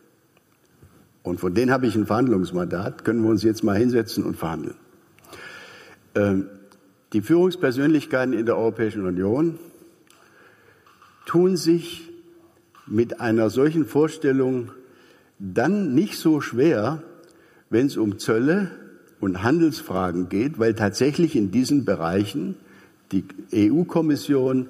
Und von denen habe ich ein Verhandlungsmandat, können wir uns jetzt mal hinsetzen und verhandeln. Ähm, die Führungspersönlichkeiten in der Europäischen Union tun sich mit einer solchen Vorstellung dann nicht so schwer, wenn es um Zölle und Handelsfragen geht, weil tatsächlich in diesen Bereichen die EU-Kommission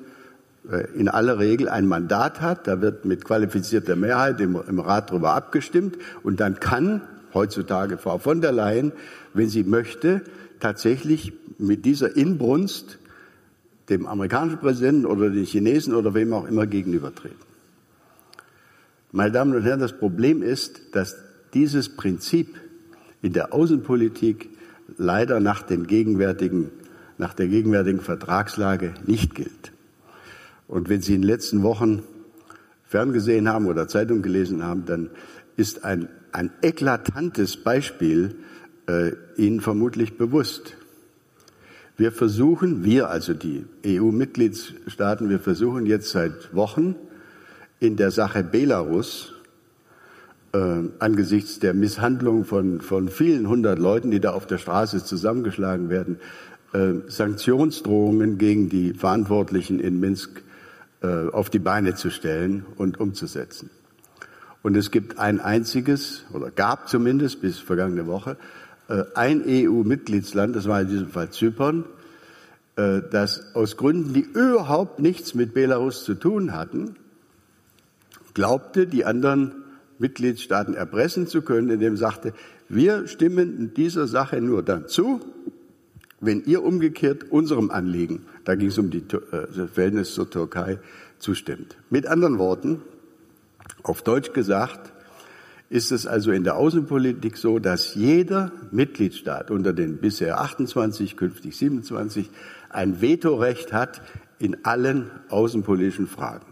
äh, in aller Regel ein Mandat hat. Da wird mit qualifizierter Mehrheit im, im Rat darüber abgestimmt. Und dann kann heutzutage Frau von der Leyen, wenn sie möchte, tatsächlich mit dieser Inbrunst dem amerikanischen Präsidenten oder den Chinesen oder wem auch immer gegenübertreten. Meine Damen und Herren, das Problem ist, dass dieses Prinzip in der Außenpolitik leider nach, den gegenwärtigen, nach der gegenwärtigen Vertragslage nicht gilt. Und wenn Sie in den letzten Wochen ferngesehen haben oder Zeitung gelesen haben, dann ist ein, ein eklatantes Beispiel äh, Ihnen vermutlich bewusst. Wir versuchen, wir also die EU-Mitgliedstaaten, wir versuchen jetzt seit Wochen in der Sache Belarus äh, angesichts der Misshandlung von, von vielen hundert Leuten, die da auf der Straße zusammengeschlagen werden, äh, Sanktionsdrohungen gegen die Verantwortlichen in Minsk äh, auf die Beine zu stellen und umzusetzen. Und es gibt ein einziges, oder gab zumindest bis vergangene Woche, ein EU-Mitgliedsland, das war in diesem Fall Zypern, äh, das aus Gründen, die überhaupt nichts mit Belarus zu tun hatten, glaubte, die anderen Mitgliedstaaten erpressen zu können, indem sagte, wir stimmen in dieser Sache nur dann zu, wenn ihr umgekehrt unserem Anliegen, da ging es um die, äh, Verhältnis zur Türkei, zustimmt. Mit anderen Worten, auf Deutsch gesagt, ist es also in der Außenpolitik so, dass jeder Mitgliedstaat unter den bisher 28, künftig 27 ein Vetorecht hat in allen außenpolitischen Fragen.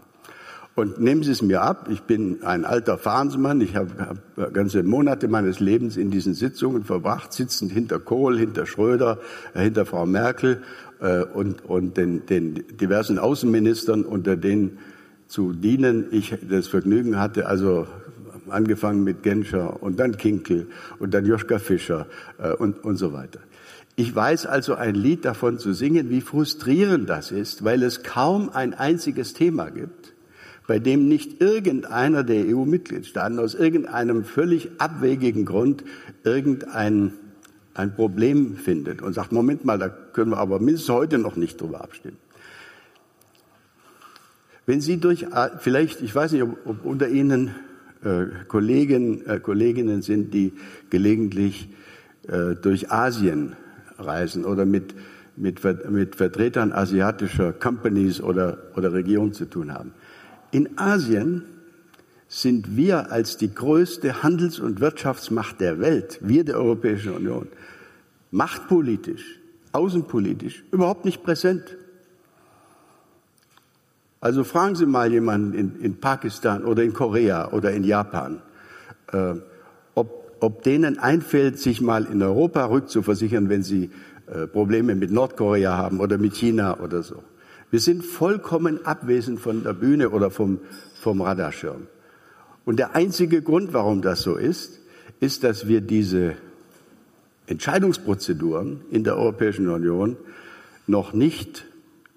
Und nehmen Sie es mir ab, ich bin ein alter Fahnsmann, ich habe hab ganze Monate meines Lebens in diesen Sitzungen verbracht, sitzend hinter Kohl, hinter Schröder, äh, hinter Frau Merkel äh, und, und den, den diversen Außenministern, unter denen zu dienen ich das Vergnügen hatte, also angefangen mit Genscher und dann Kinkel und dann Joschka Fischer äh, und, und so weiter. Ich weiß also ein Lied davon zu singen, wie frustrierend das ist, weil es kaum ein einziges Thema gibt, bei dem nicht irgendeiner der EU-Mitgliedstaaten aus irgendeinem völlig abwegigen Grund irgendein ein Problem findet und sagt, Moment mal, da können wir aber mindestens heute noch nicht drüber abstimmen. Wenn Sie durch, vielleicht, ich weiß nicht, ob, ob unter Ihnen äh, Kollegen, äh, Kolleginnen sind, die gelegentlich äh, durch Asien reisen oder mit, mit, mit Vertretern asiatischer Companies oder, oder Regionen zu tun haben. In Asien sind wir als die größte Handels- und Wirtschaftsmacht der Welt, wir der Europäischen Union, machtpolitisch, außenpolitisch überhaupt nicht präsent. Also fragen Sie mal jemanden in, in Pakistan oder in Korea oder in Japan, äh, ob, ob denen einfällt, sich mal in Europa rückzuversichern, wenn sie äh, Probleme mit Nordkorea haben oder mit China oder so. Wir sind vollkommen abwesend von der Bühne oder vom, vom Radarschirm. Und der einzige Grund, warum das so ist, ist, dass wir diese Entscheidungsprozeduren in der Europäischen Union noch nicht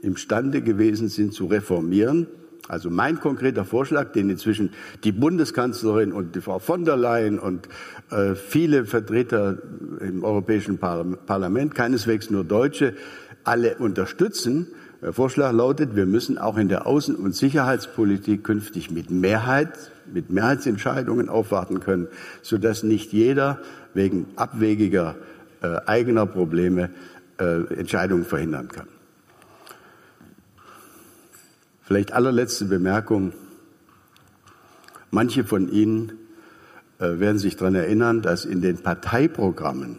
imstande gewesen sind zu reformieren. Also mein konkreter Vorschlag, den inzwischen die Bundeskanzlerin und die Frau von der Leyen und äh, viele Vertreter im Europäischen Parlament, keineswegs nur Deutsche, alle unterstützen, der Vorschlag lautet, wir müssen auch in der Außen- und Sicherheitspolitik künftig mit Mehrheit, mit Mehrheitsentscheidungen aufwarten können, sodass nicht jeder wegen abwegiger äh, eigener Probleme äh, Entscheidungen verhindern kann. Vielleicht allerletzte Bemerkung. Manche von Ihnen äh, werden sich daran erinnern, dass in den Parteiprogrammen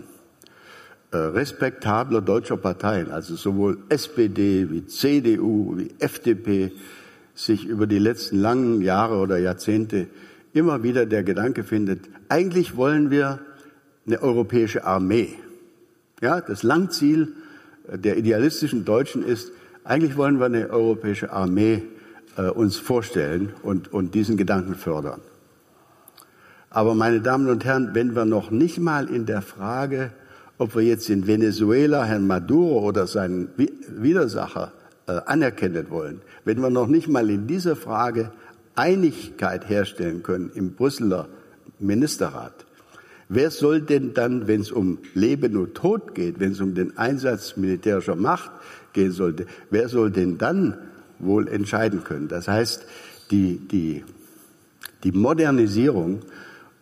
äh, respektabler deutscher Parteien, also sowohl SPD wie CDU wie FDP, sich über die letzten langen Jahre oder Jahrzehnte immer wieder der Gedanke findet, eigentlich wollen wir eine europäische Armee. Ja, das Langziel der idealistischen Deutschen ist, eigentlich wollen wir eine europäische Armee äh, uns vorstellen und, und diesen Gedanken fördern. Aber meine Damen und Herren, wenn wir noch nicht mal in der Frage ob wir jetzt in Venezuela Herrn Maduro oder seinen Widersacher äh, anerkennen wollen, wenn wir noch nicht mal in dieser Frage Einigkeit herstellen können im Brüsseler Ministerrat. Wer soll denn dann, wenn es um Leben und Tod geht, wenn es um den Einsatz militärischer Macht gehen sollte, wer soll denn dann wohl entscheiden können? Das heißt, die, die, die Modernisierung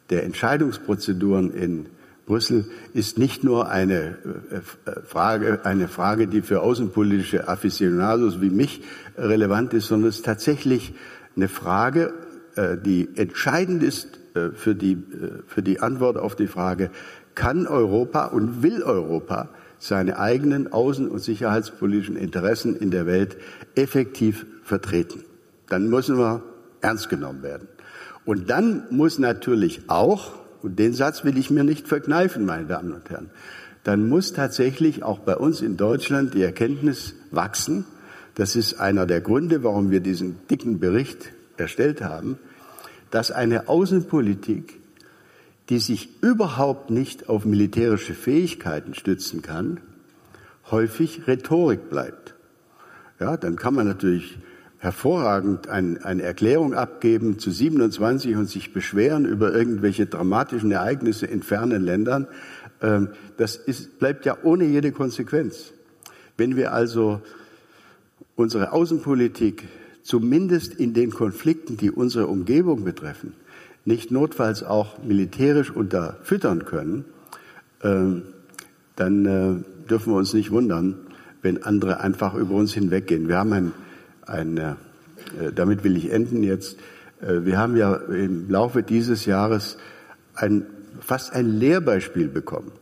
der Entscheidungsprozeduren in Brüssel ist nicht nur eine äh, Frage, eine Frage, die für außenpolitische Aficionados wie mich relevant ist, sondern es ist tatsächlich eine Frage, äh, die entscheidend ist äh, für die, äh, für die Antwort auf die Frage, kann Europa und will Europa seine eigenen außen- und sicherheitspolitischen Interessen in der Welt effektiv vertreten? Dann müssen wir ernst genommen werden. Und dann muss natürlich auch, und den Satz will ich mir nicht verkneifen, meine Damen und Herren, dann muss tatsächlich auch bei uns in Deutschland die Erkenntnis wachsen, das ist einer der Gründe, warum wir diesen dicken Bericht erstellt haben, dass eine Außenpolitik, die sich überhaupt nicht auf militärische Fähigkeiten stützen kann, häufig Rhetorik bleibt. Ja, dann kann man natürlich hervorragend ein, eine Erklärung abgeben zu 27 und sich beschweren über irgendwelche dramatischen Ereignisse in fernen Ländern. Ähm, das ist, bleibt ja ohne jede Konsequenz. Wenn wir also unsere Außenpolitik zumindest in den Konflikten, die unsere Umgebung betreffen, nicht notfalls auch militärisch unterfüttern können, ähm, dann äh, dürfen wir uns nicht wundern, wenn andere einfach über uns hinweggehen. Wir haben ein, ein äh, damit will ich enden jetzt, äh, wir haben ja im Laufe dieses Jahres ein, fast ein Lehrbeispiel bekommen,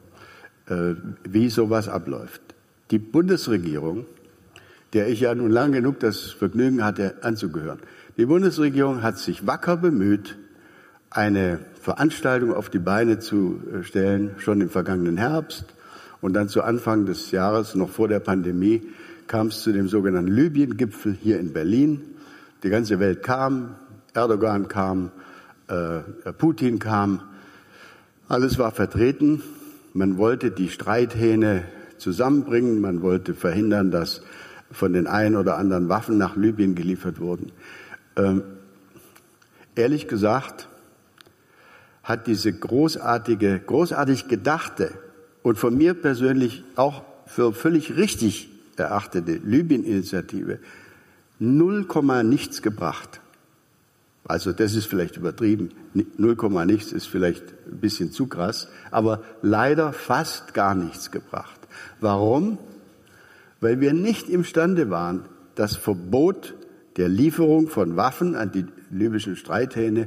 wie sowas abläuft. Die Bundesregierung der ich ja nun lang genug das Vergnügen hatte anzugehören. Die Bundesregierung hat sich wacker bemüht, eine Veranstaltung auf die Beine zu äh, stellen, schon im vergangenen Herbst. Und dann zu Anfang des Jahres, noch vor der Pandemie, kam es zu dem sogenannten Libyen-Gipfel hier in Berlin. Die ganze Welt kam, Erdogan kam, äh, Putin kam. Alles war vertreten. Man wollte die Streithähne zusammenbringen. Man wollte verhindern, dass von den einen oder anderen Waffen nach Libyen geliefert wurden. Ähm, ehrlich gesagt hat diese großartige, großartig gedachte und von mir persönlich auch für völlig richtig erachtete Libyen-Initiative null Komma nichts gebracht. Also das ist vielleicht übertrieben. Null Komma nichts ist vielleicht ein bisschen zu krass, aber leider fast gar nichts gebracht. Warum? Weil wir nicht imstande waren, das Verbot der Lieferung von Waffen an die libyschen Streithähne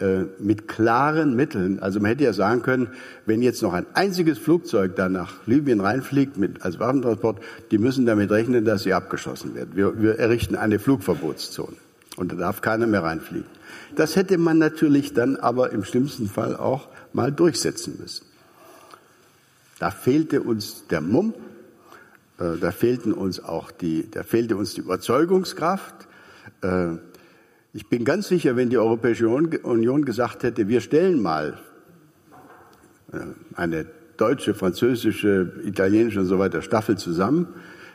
äh, mit klaren Mitteln. Also man hätte ja sagen können, wenn jetzt noch ein einziges Flugzeug da nach Libyen reinfliegt mit, als Waffentransport, die müssen damit rechnen, dass sie abgeschossen werden. Wir, wir errichten eine Flugverbotszone und da darf keiner mehr reinfliegen. Das hätte man natürlich dann aber im schlimmsten Fall auch mal durchsetzen müssen. Da fehlte uns der Mumm, äh, da fehlten uns auch die, da fehlte uns die Überzeugungskraft. Äh, ich bin ganz sicher, wenn die Europäische Union gesagt hätte, wir stellen mal äh, eine deutsche, französische, italienische und so weiter Staffel zusammen,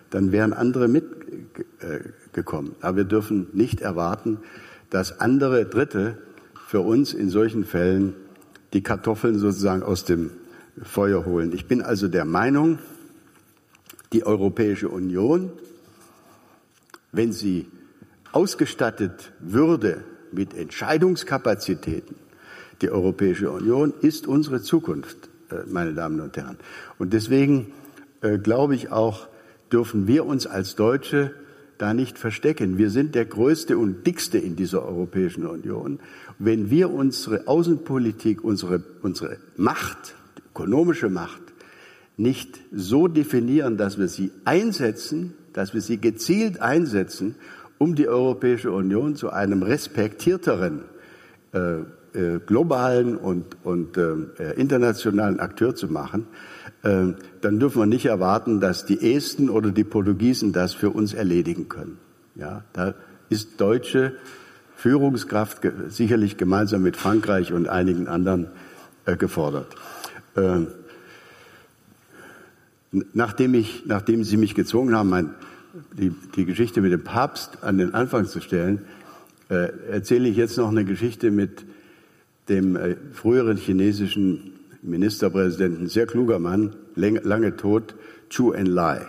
dann wären andere mitgekommen. Aber wir dürfen nicht erwarten, dass andere Dritte für uns in solchen Fällen die Kartoffeln sozusagen aus dem Feuer holen. Ich bin also der Meinung, die Europäische Union, wenn sie ausgestattet würde mit Entscheidungskapazitäten, die Europäische Union ist unsere Zukunft, äh, meine Damen und Herren. Und deswegen äh, glaube ich auch, dürfen wir uns als Deutsche da nicht verstecken. Wir sind der größte und dickste in dieser Europäischen Union. Wenn wir unsere Außenpolitik, unsere, unsere Macht, ökonomische Macht, nicht so definieren, dass wir sie einsetzen, dass wir sie gezielt einsetzen, um die Europäische Union zu einem respektierteren äh, äh, globalen und, und äh, internationalen Akteur zu machen, äh, dann dürfen wir nicht erwarten, dass die Esten oder die Portugiesen das für uns erledigen können. Ja, da ist deutsche Führungskraft sicherlich gemeinsam mit Frankreich und einigen anderen äh, gefordert. Nachdem, ich, nachdem Sie mich gezwungen haben, mein, die, die Geschichte mit dem Papst an den Anfang zu stellen, äh, erzähle ich jetzt noch eine Geschichte mit dem äh, früheren chinesischen Ministerpräsidenten, sehr kluger Mann, lange tot, Chu Enlai.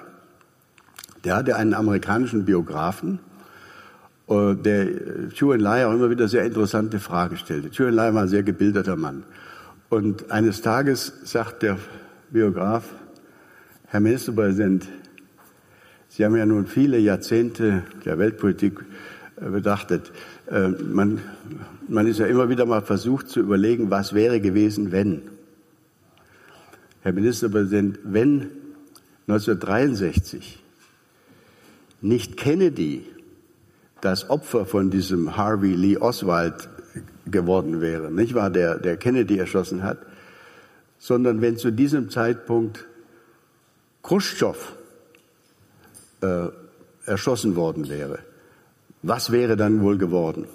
Der hatte einen amerikanischen Biografen, äh, der äh, Chu Enlai auch immer wieder sehr interessante Fragen stellte. Chu Enlai war ein sehr gebildeter Mann. Und eines Tages sagt der Biograf, Herr Ministerpräsident, Sie haben ja nun viele Jahrzehnte der Weltpolitik äh, betrachtet. Man, man ist ja immer wieder mal versucht zu überlegen, was wäre gewesen, wenn. Herr Ministerpräsident, wenn 1963 nicht Kennedy das Opfer von diesem Harvey Lee Oswald geworden wäre, nicht wahr, der, der Kennedy erschossen hat, sondern wenn zu diesem Zeitpunkt Khrushchev äh, erschossen worden wäre, was wäre dann wohl geworden?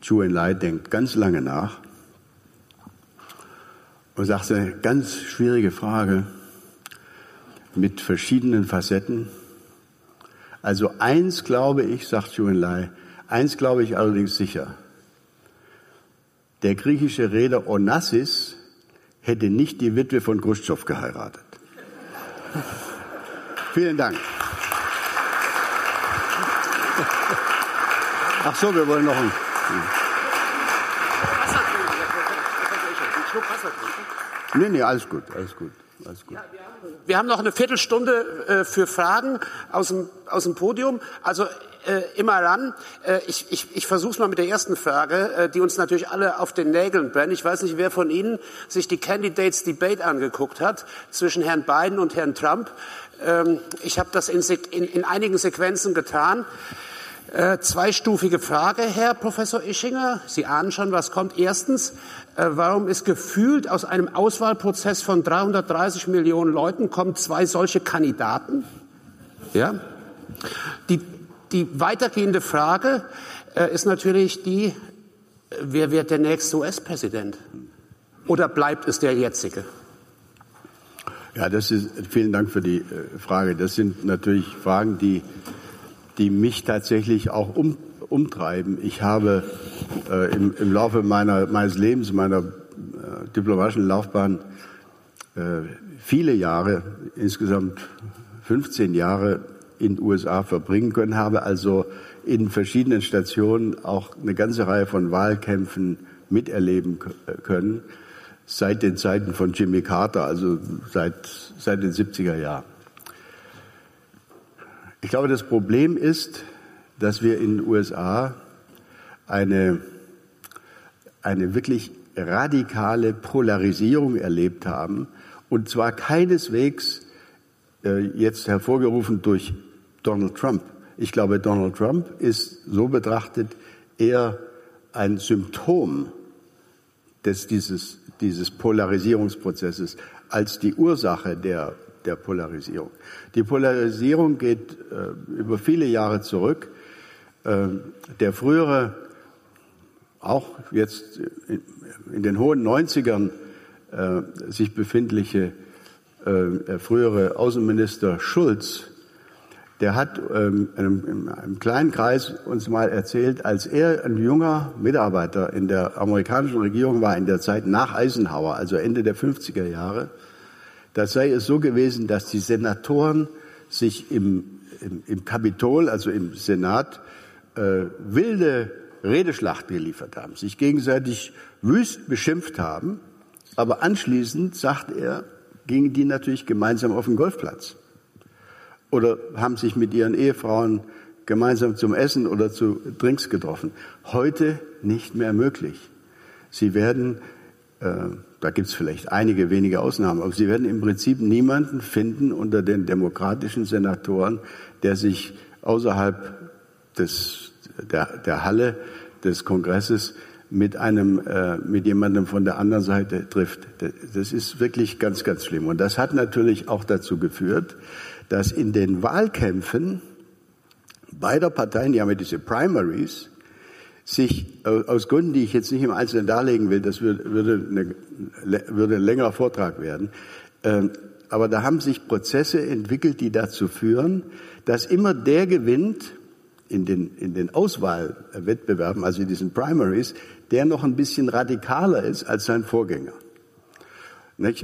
Chu Enlai denkt ganz lange nach und sagte, ganz schwierige Frage mit verschiedenen Facetten. Also eins glaube ich, sagt Chu Enlai, eins glaube ich allerdings sicher. Der griechische Reeder Onassis hätte nicht die Witwe von Khrushchev geheiratet. Vielen Dank. Ach so, wir wollen noch ein. Nee, nee, alles gut, alles gut. Alles gut. wir haben noch eine Viertelstunde äh, für Fragen aus dem, aus dem Podium. Also äh, immer ran. Äh, ich ich, ich versuche es mal mit der ersten Frage, äh, die uns natürlich alle auf den Nägeln brennt. Ich weiß nicht, wer von Ihnen sich die Candidates Debate angeguckt hat zwischen Herrn Biden und Herrn Trump. Ähm, ich habe das in, in, in einigen Sequenzen getan. Äh, zweistufige Frage, Herr Professor Ischinger. Sie ahnen schon, was kommt. Erstens, äh, warum ist gefühlt aus einem Auswahlprozess von 330 Millionen Leuten kommen zwei solche Kandidaten? Ja. Die, die weitergehende Frage äh, ist natürlich die, wer wird der nächste US-Präsident? Oder bleibt es der jetzige? Ja, das ist, vielen Dank für die äh, Frage. Das sind natürlich Fragen, die die mich tatsächlich auch um, umtreiben. Ich habe äh, im, im Laufe meiner, meines Lebens, meiner äh, diplomatischen Laufbahn äh, viele Jahre, insgesamt 15 Jahre in den USA verbringen können, habe also in verschiedenen Stationen auch eine ganze Reihe von Wahlkämpfen miterleben äh, können, seit den Zeiten von Jimmy Carter, also seit, seit den 70er Jahren. Ich glaube, das Problem ist, dass wir in den USA eine, eine wirklich radikale Polarisierung erlebt haben, und zwar keineswegs jetzt hervorgerufen durch Donald Trump. Ich glaube, Donald Trump ist so betrachtet eher ein Symptom des, dieses, dieses Polarisierungsprozesses als die Ursache der der Polarisierung. Die Polarisierung geht äh, über viele Jahre zurück. Äh, der frühere, auch jetzt in, in den hohen 90ern äh, sich befindliche äh, frühere Außenminister Schulz, der hat ähm, in einem kleinen Kreis uns mal erzählt, als er ein junger Mitarbeiter in der amerikanischen Regierung war, in der Zeit nach Eisenhower, also Ende der 50er Jahre, da sei es so gewesen, dass die Senatoren sich im, im, im Kapitol, also im Senat, äh, wilde Redeschlachten geliefert haben, sich gegenseitig wüst beschimpft haben, aber anschließend, sagt er, gingen die natürlich gemeinsam auf den Golfplatz oder haben sich mit ihren Ehefrauen gemeinsam zum Essen oder zu Drinks getroffen. Heute nicht mehr möglich. Sie werden äh, da gibt es vielleicht einige wenige Ausnahmen, aber Sie werden im Prinzip niemanden finden unter den demokratischen Senatoren, der sich außerhalb des, der, der Halle des Kongresses mit einem, äh, mit jemandem von der anderen Seite trifft. Das ist wirklich ganz, ganz schlimm. Und das hat natürlich auch dazu geführt, dass in den Wahlkämpfen beider Parteien, die haben ja diese Primaries, sich aus Gründen, die ich jetzt nicht im Einzelnen darlegen will, das würde, würde, eine, würde ein längerer Vortrag werden, ähm, aber da haben sich Prozesse entwickelt, die dazu führen, dass immer der gewinnt in den, in den Auswahlwettbewerben, also in diesen Primaries, der noch ein bisschen radikaler ist als sein Vorgänger.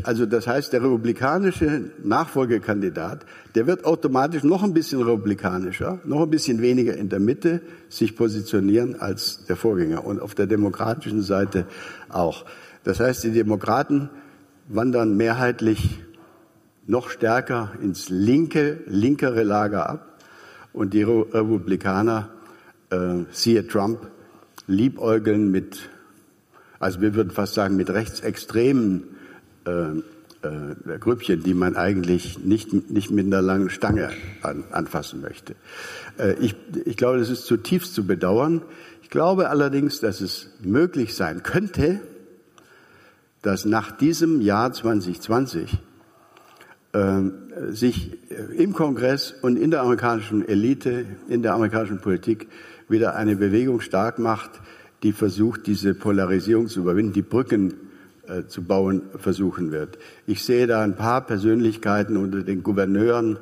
Also das heißt, der republikanische Nachfolgekandidat, der wird automatisch noch ein bisschen republikanischer, noch ein bisschen weniger in der Mitte sich positionieren als der Vorgänger und auf der demokratischen Seite auch. Das heißt, die Demokraten wandern mehrheitlich noch stärker ins linke, linkere Lager ab und die Republikaner, äh, siehe Trump, liebäugeln mit, also wir würden fast sagen, mit rechtsextremen äh, äh, Grüppchen, die man eigentlich nicht, nicht mit einer langen Stange an, anfassen möchte. Äh, ich, ich glaube, das ist zutiefst zu bedauern. Ich glaube allerdings, dass es möglich sein könnte, dass nach diesem Jahr 2020 äh, sich im Kongress und in der amerikanischen Elite, in der amerikanischen Politik wieder eine Bewegung stark macht, die versucht, diese Polarisierung zu überwinden, die Brücken äh, zu bauen versuchen wird. Ich sehe da ein paar Persönlichkeiten unter den Gouverneuren,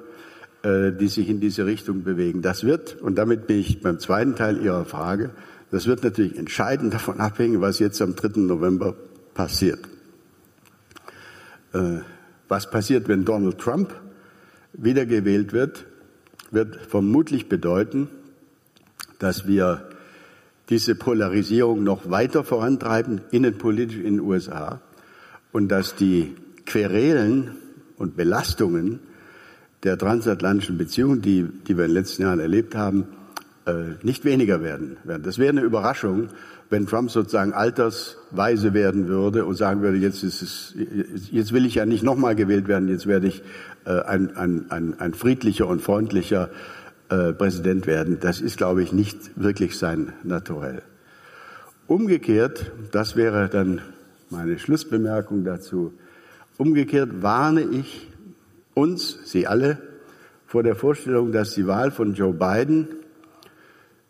äh, die sich in diese Richtung bewegen. Das wird, und damit bin ich beim zweiten Teil Ihrer Frage, das wird natürlich entscheidend davon abhängen, was jetzt am 3. November passiert. Äh, was passiert, wenn Donald Trump wiedergewählt wird, wird vermutlich bedeuten, dass wir diese Polarisierung noch weiter vorantreiben, innenpolitisch in den USA, und dass die Querelen und Belastungen der transatlantischen Beziehungen, die, die wir in den letzten Jahren erlebt haben, äh, nicht weniger werden. Das wäre eine Überraschung, wenn Trump sozusagen altersweise werden würde und sagen würde, jetzt ist es, jetzt will ich ja nicht nochmal gewählt werden, jetzt werde ich äh, ein, ein, ein, ein friedlicher und freundlicher äh, Präsident werden. Das ist, glaube ich, nicht wirklich sein Naturell. Umgekehrt, das wäre dann meine Schlussbemerkung dazu, umgekehrt warne ich uns, Sie alle, vor der Vorstellung, dass die Wahl von Joe Biden,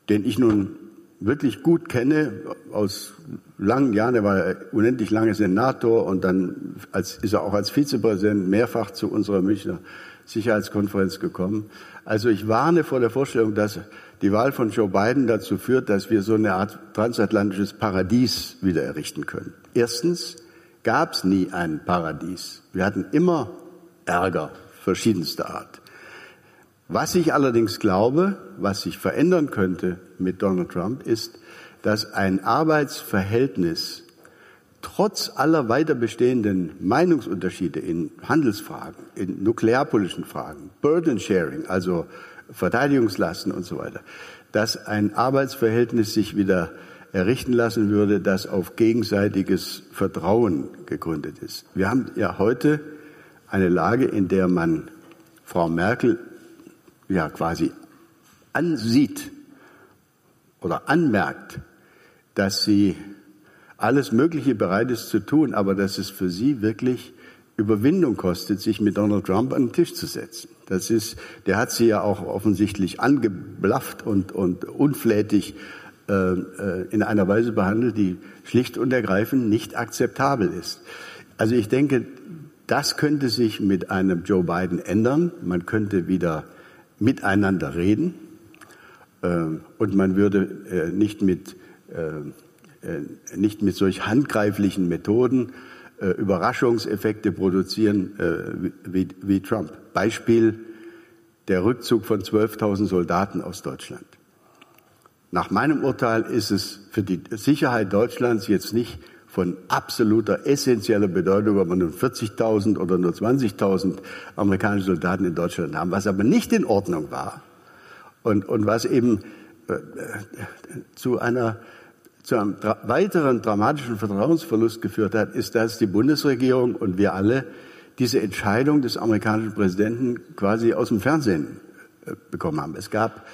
den ich nun wirklich gut kenne, aus langen Jahren, er war unendlich lange Senator und dann als, ist er auch als Vizepräsident mehrfach zu unserer Münchner Sicherheitskonferenz gekommen. Also ich warne vor der Vorstellung, dass die Wahl von Joe Biden dazu führt, dass wir so eine Art transatlantisches Paradies wieder errichten können. Erstens gab es nie ein Paradies. Wir hatten immer Ärger verschiedenster Art. Was ich allerdings glaube, was sich verändern könnte mit Donald Trump, ist, dass ein Arbeitsverhältnis trotz aller weiter bestehenden Meinungsunterschiede in Handelsfragen, in nuklearpolitischen Fragen, Burden Sharing, also Verteidigungslasten und so weiter, dass ein Arbeitsverhältnis sich wieder errichten lassen würde, das auf gegenseitiges Vertrauen gegründet ist. Wir haben ja heute eine Lage, in der man Frau Merkel ja quasi ansieht oder anmerkt, dass sie alles Mögliche bereit ist zu tun, aber dass es für sie wirklich Überwindung kostet, sich mit Donald Trump an den Tisch zu setzen. Das ist, der hat sie ja auch offensichtlich angeblafft und, und unflätig äh, äh, in einer Weise behandelt, die schlicht und ergreifend nicht akzeptabel ist. Also ich denke, das könnte sich mit einem Joe Biden ändern. Man könnte wieder miteinander reden äh, und man würde äh, nicht mit äh, nicht mit solch handgreiflichen Methoden äh, Überraschungseffekte produzieren äh, wie, wie Trump. Beispiel der Rückzug von 12.000 Soldaten aus Deutschland. Nach meinem Urteil ist es für die Sicherheit Deutschlands jetzt nicht von absoluter essentieller Bedeutung, ob man nun 40.000 oder nur 20.000 amerikanische Soldaten in Deutschland haben. Was aber nicht in Ordnung war und, und was eben äh, zu einer zu einem weiteren dramatischen Vertrauensverlust geführt hat, ist, dass die Bundesregierung und wir alle diese Entscheidung des amerikanischen Präsidenten quasi aus dem Fernsehen äh, bekommen haben. Es gab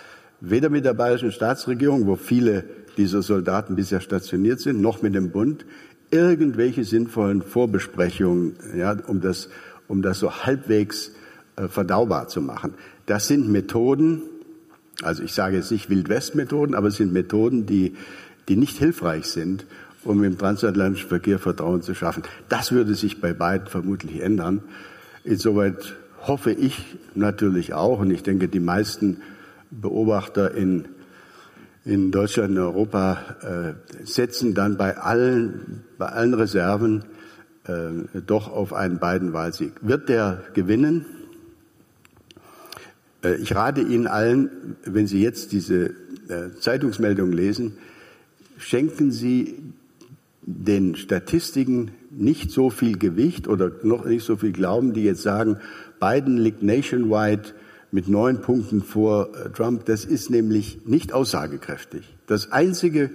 weder mit der bayerischen Staatsregierung, wo viele dieser Soldaten bisher stationiert sind, noch mit dem Bund irgendwelche sinnvollen Vorbesprechungen, ja, um das, um das so halbwegs äh, verdaubar zu machen. Das sind Methoden, also ich sage jetzt nicht Wildwest-Methoden, aber es sind Methoden, die die nicht hilfreich sind, um im transatlantischen Verkehr Vertrauen zu schaffen. Das würde sich bei beiden vermutlich ändern. Insoweit hoffe ich natürlich auch, und ich denke, die meisten Beobachter in, in Deutschland und Europa äh, setzen dann bei allen, bei allen Reserven äh, doch auf einen beiden Wahlsieg. Wird der gewinnen? Äh, ich rate Ihnen allen, wenn Sie jetzt diese äh, Zeitungsmeldung lesen, schenken Sie den Statistiken nicht so viel Gewicht oder noch nicht so viel Glauben, die jetzt sagen, Biden liegt nationwide mit neun Punkten vor äh, Trump. Das ist nämlich nicht aussagekräftig. Das Einzige,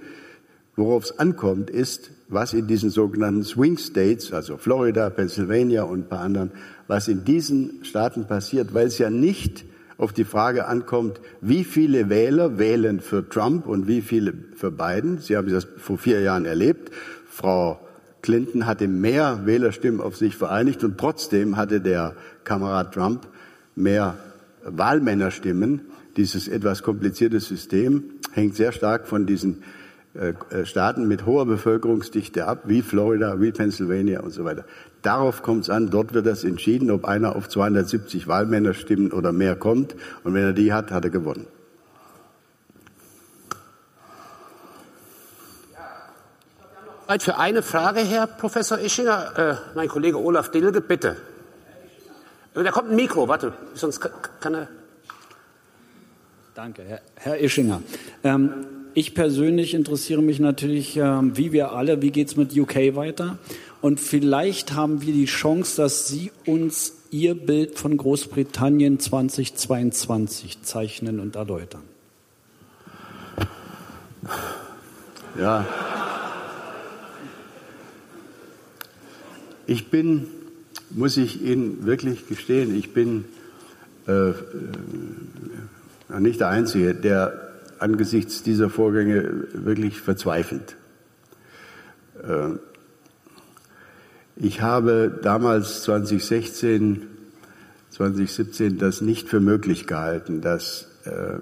worauf es ankommt, ist, was in diesen sogenannten Swing States, also Florida, Pennsylvania und ein paar anderen, was in diesen Staaten passiert, weil es ja nicht auf die Frage ankommt, wie viele Wähler wählen für Trump und wie viele für Biden. Sie haben das vor vier Jahren erlebt. Frau Clinton hatte mehr Wählerstimmen auf sich vereinigt und trotzdem hatte der Kamerad Trump mehr Wahlmännerstimmen. Dieses etwas komplizierte System hängt sehr stark von diesen äh, Staaten mit hoher Bevölkerungsdichte ab, wie Florida, wie Pennsylvania und so weiter. Darauf kommt es an, dort wird das entschieden, ob einer auf 270 Wahlmännerstimmen oder mehr kommt. Und wenn er die hat, hat er gewonnen. Zeit für eine Frage, Herr Professor Ischinger. Äh, mein Kollege Olaf Dilge, bitte. Äh, da kommt ein Mikro, warte, sonst kann er. Danke, Herr, Herr Ischinger. Ähm, ich persönlich interessiere mich natürlich, ähm, wie wir alle, wie geht es mit UK weiter? Und vielleicht haben wir die Chance, dass Sie uns Ihr Bild von Großbritannien 2022 zeichnen und erläutern. Ja. Ich bin, muss ich Ihnen wirklich gestehen, ich bin äh, äh, nicht der Einzige, der angesichts dieser Vorgänge wirklich verzweifelt. Äh, ich habe damals 2016, 2017 das nicht für möglich gehalten, dass, äh,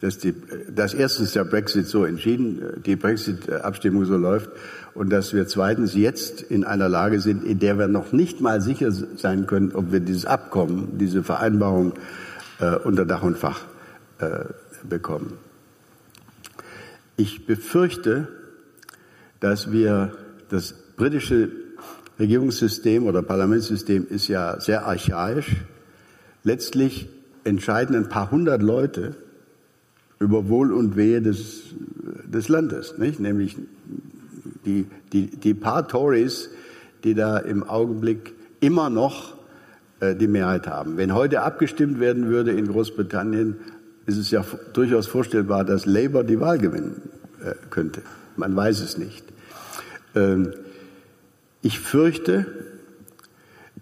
dass, die, dass erstens der Brexit so entschieden, die Brexit-Abstimmung so läuft und dass wir zweitens jetzt in einer Lage sind, in der wir noch nicht mal sicher sein können, ob wir dieses Abkommen, diese Vereinbarung äh, unter Dach und Fach äh, bekommen. Ich befürchte, dass wir das britische Regierungssystem oder Parlamentssystem ist ja sehr archaisch. Letztlich entscheiden ein paar hundert Leute über Wohl und Wehe des, des Landes, nicht? nämlich die, die, die paar Tories, die da im Augenblick immer noch äh, die Mehrheit haben. Wenn heute abgestimmt werden würde in Großbritannien, ist es ja durchaus vorstellbar, dass Labour die Wahl gewinnen äh, könnte. Man weiß es nicht. Ähm, ich fürchte,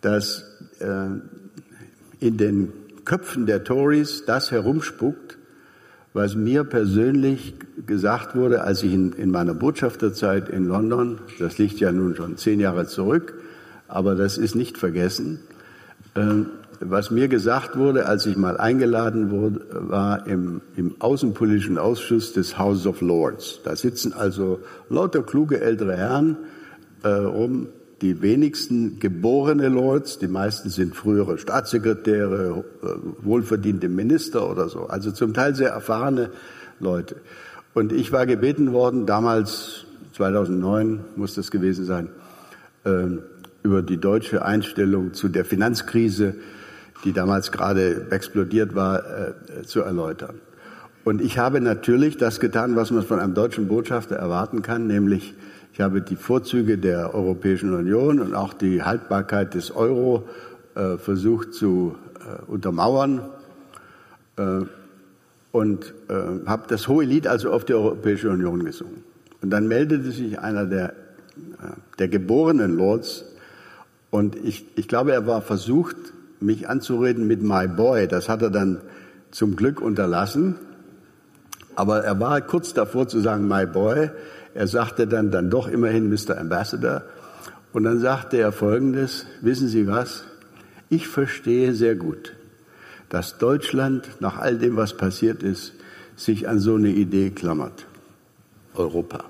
dass äh, in den Köpfen der Tories das herumspuckt, was mir persönlich gesagt wurde, als ich in, in meiner Botschafterzeit in London, das liegt ja nun schon zehn Jahre zurück, aber das ist nicht vergessen, äh, was mir gesagt wurde, als ich mal eingeladen wurde, war im, im Außenpolitischen Ausschuss des House of Lords. Da sitzen also lauter kluge ältere Herren äh, rum, die wenigsten geborene Lords, die meisten sind frühere Staatssekretäre, äh, wohlverdiente Minister oder so, also zum Teil sehr erfahrene Leute. Und ich war gebeten worden, damals 2009 muss das gewesen sein, äh, über die deutsche Einstellung zu der Finanzkrise die damals gerade explodiert war, äh, zu erläutern. Und ich habe natürlich das getan, was man von einem deutschen Botschafter erwarten kann, nämlich ich habe die Vorzüge der Europäischen Union und auch die Haltbarkeit des Euro äh, versucht zu äh, untermauern äh, und äh, habe das hohe Lied also auf die Europäische Union gesungen. Und dann meldete sich einer der, äh, der geborenen Lords und ich, ich glaube, er war versucht, mich anzureden mit My Boy. Das hat er dann zum Glück unterlassen. Aber er war kurz davor zu sagen My Boy. Er sagte dann, dann doch immerhin Mr. Ambassador. Und dann sagte er Folgendes, wissen Sie was? Ich verstehe sehr gut, dass Deutschland nach all dem, was passiert ist, sich an so eine Idee klammert. Europa.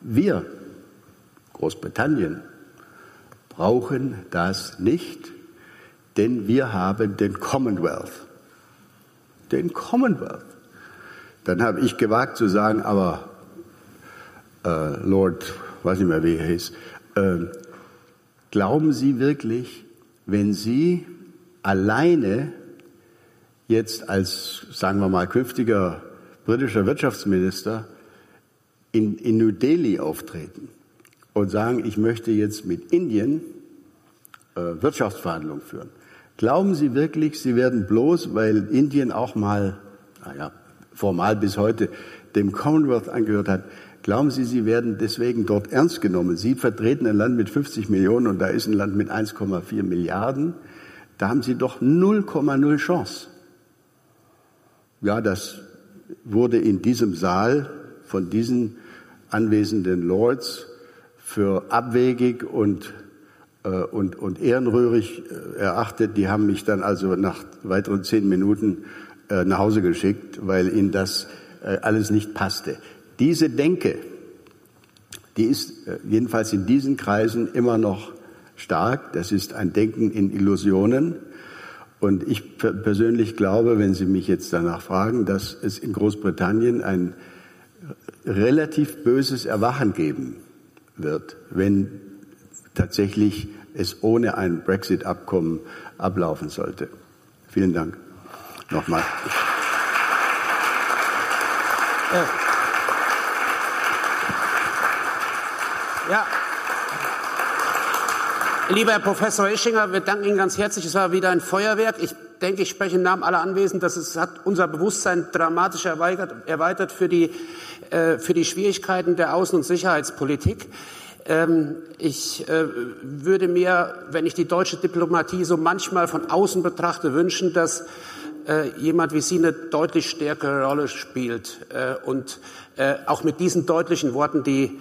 Wir, Großbritannien, brauchen das nicht denn wir haben den Commonwealth. Den Commonwealth. Dann habe ich gewagt zu sagen, aber äh, Lord, weiß nicht mehr, wie er hieß, äh, glauben Sie wirklich, wenn Sie alleine jetzt als, sagen wir mal, künftiger britischer Wirtschaftsminister in, in New Delhi auftreten und sagen, ich möchte jetzt mit Indien äh, Wirtschaftsverhandlungen führen. Glauben Sie wirklich, Sie werden bloß, weil Indien auch mal, naja, formal bis heute dem Commonwealth angehört hat, glauben Sie, Sie werden deswegen dort ernst genommen? Sie vertreten ein Land mit 50 Millionen und da ist ein Land mit 1,4 Milliarden. Da haben Sie doch 0,0 Chance. Ja, das wurde in diesem Saal von diesen anwesenden Lords für abwegig und, äh, und, und ehrenrührig äh, erachtet. Die haben mich dann also nach weiteren zehn Minuten äh, nach Hause geschickt, weil ihnen das äh, alles nicht passte. Diese Denke, die ist äh, jedenfalls in diesen Kreisen immer noch stark. Das ist ein Denken in Illusionen. Und ich persönlich glaube, wenn Sie mich jetzt danach fragen, dass es in Großbritannien ein relativ böses Erwachen geben wird, wenn tatsächlich es ohne ein Brexit-Abkommen ablaufen sollte. Vielen Dank. Nochmal. Ja. Lieber Herr Professor Ischinger, wir danken Ihnen ganz herzlich. Es war wieder ein Feuerwerk. Ich denke, ich spreche im Namen aller Anwesenden, dass es hat unser Bewusstsein dramatisch erweitert, erweitert für, die, äh, für die Schwierigkeiten der Außen- und Sicherheitspolitik. Ähm, ich äh, würde mir, wenn ich die deutsche Diplomatie so manchmal von außen betrachte, wünschen, dass äh, jemand wie Sie eine deutlich stärkere Rolle spielt äh, und äh, auch mit diesen deutlichen Worten die,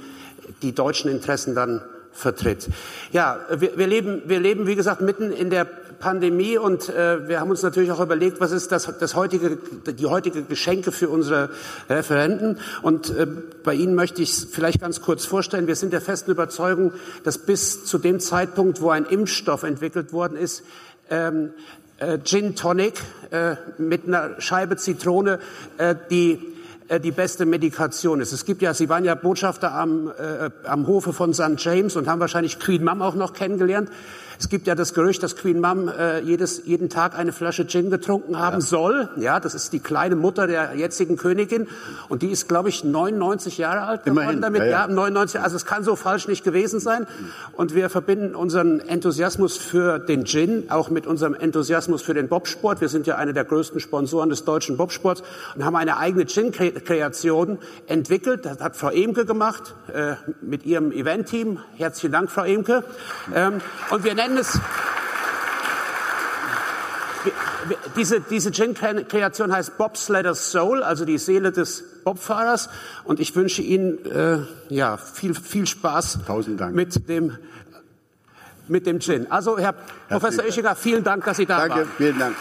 die deutschen Interessen dann vertritt. Ja, wir, wir, leben, wir leben, wie gesagt, mitten in der Pandemie und äh, wir haben uns natürlich auch überlegt, was ist das, das heutige, die heutige Geschenke für unsere Referenten. Und äh, bei Ihnen möchte ich es vielleicht ganz kurz vorstellen. Wir sind der festen Überzeugung, dass bis zu dem Zeitpunkt, wo ein Impfstoff entwickelt worden ist, ähm, äh, Gin Tonic äh, mit einer Scheibe Zitrone, äh, die die beste Medikation ist. Es gibt ja, Sie waren ja Botschafter am, äh, am Hofe von St. James und haben wahrscheinlich Queen Mum auch noch kennengelernt. Es gibt ja das Gerücht, dass Queen Mum äh, jedes, jeden Tag eine Flasche Gin getrunken haben ja. soll. Ja, das ist die kleine Mutter der jetzigen Königin. Und die ist, glaube ich, 99 Jahre alt geworden Immerhin. damit. Ja, ja. ja, 99. Also es kann so falsch nicht gewesen sein. Und wir verbinden unseren Enthusiasmus für den Gin auch mit unserem Enthusiasmus für den Bobsport. Wir sind ja eine der größten Sponsoren des deutschen Bobsports und haben eine eigene Gin-Kreation entwickelt. Das hat Frau Emke gemacht äh, mit ihrem Event-Team. Herzlichen Dank, Frau Emke. Ähm, und wir nennen es diese, diese Gin-Kreation heißt Bobsledder Soul, also die Seele des Bobfahrers. Und ich wünsche Ihnen äh, ja, viel, viel Spaß mit dem, mit dem Gin. Also, Herr Professor Ischinger, vielen Dank, dass Sie da Danke, waren. Danke, vielen Dank.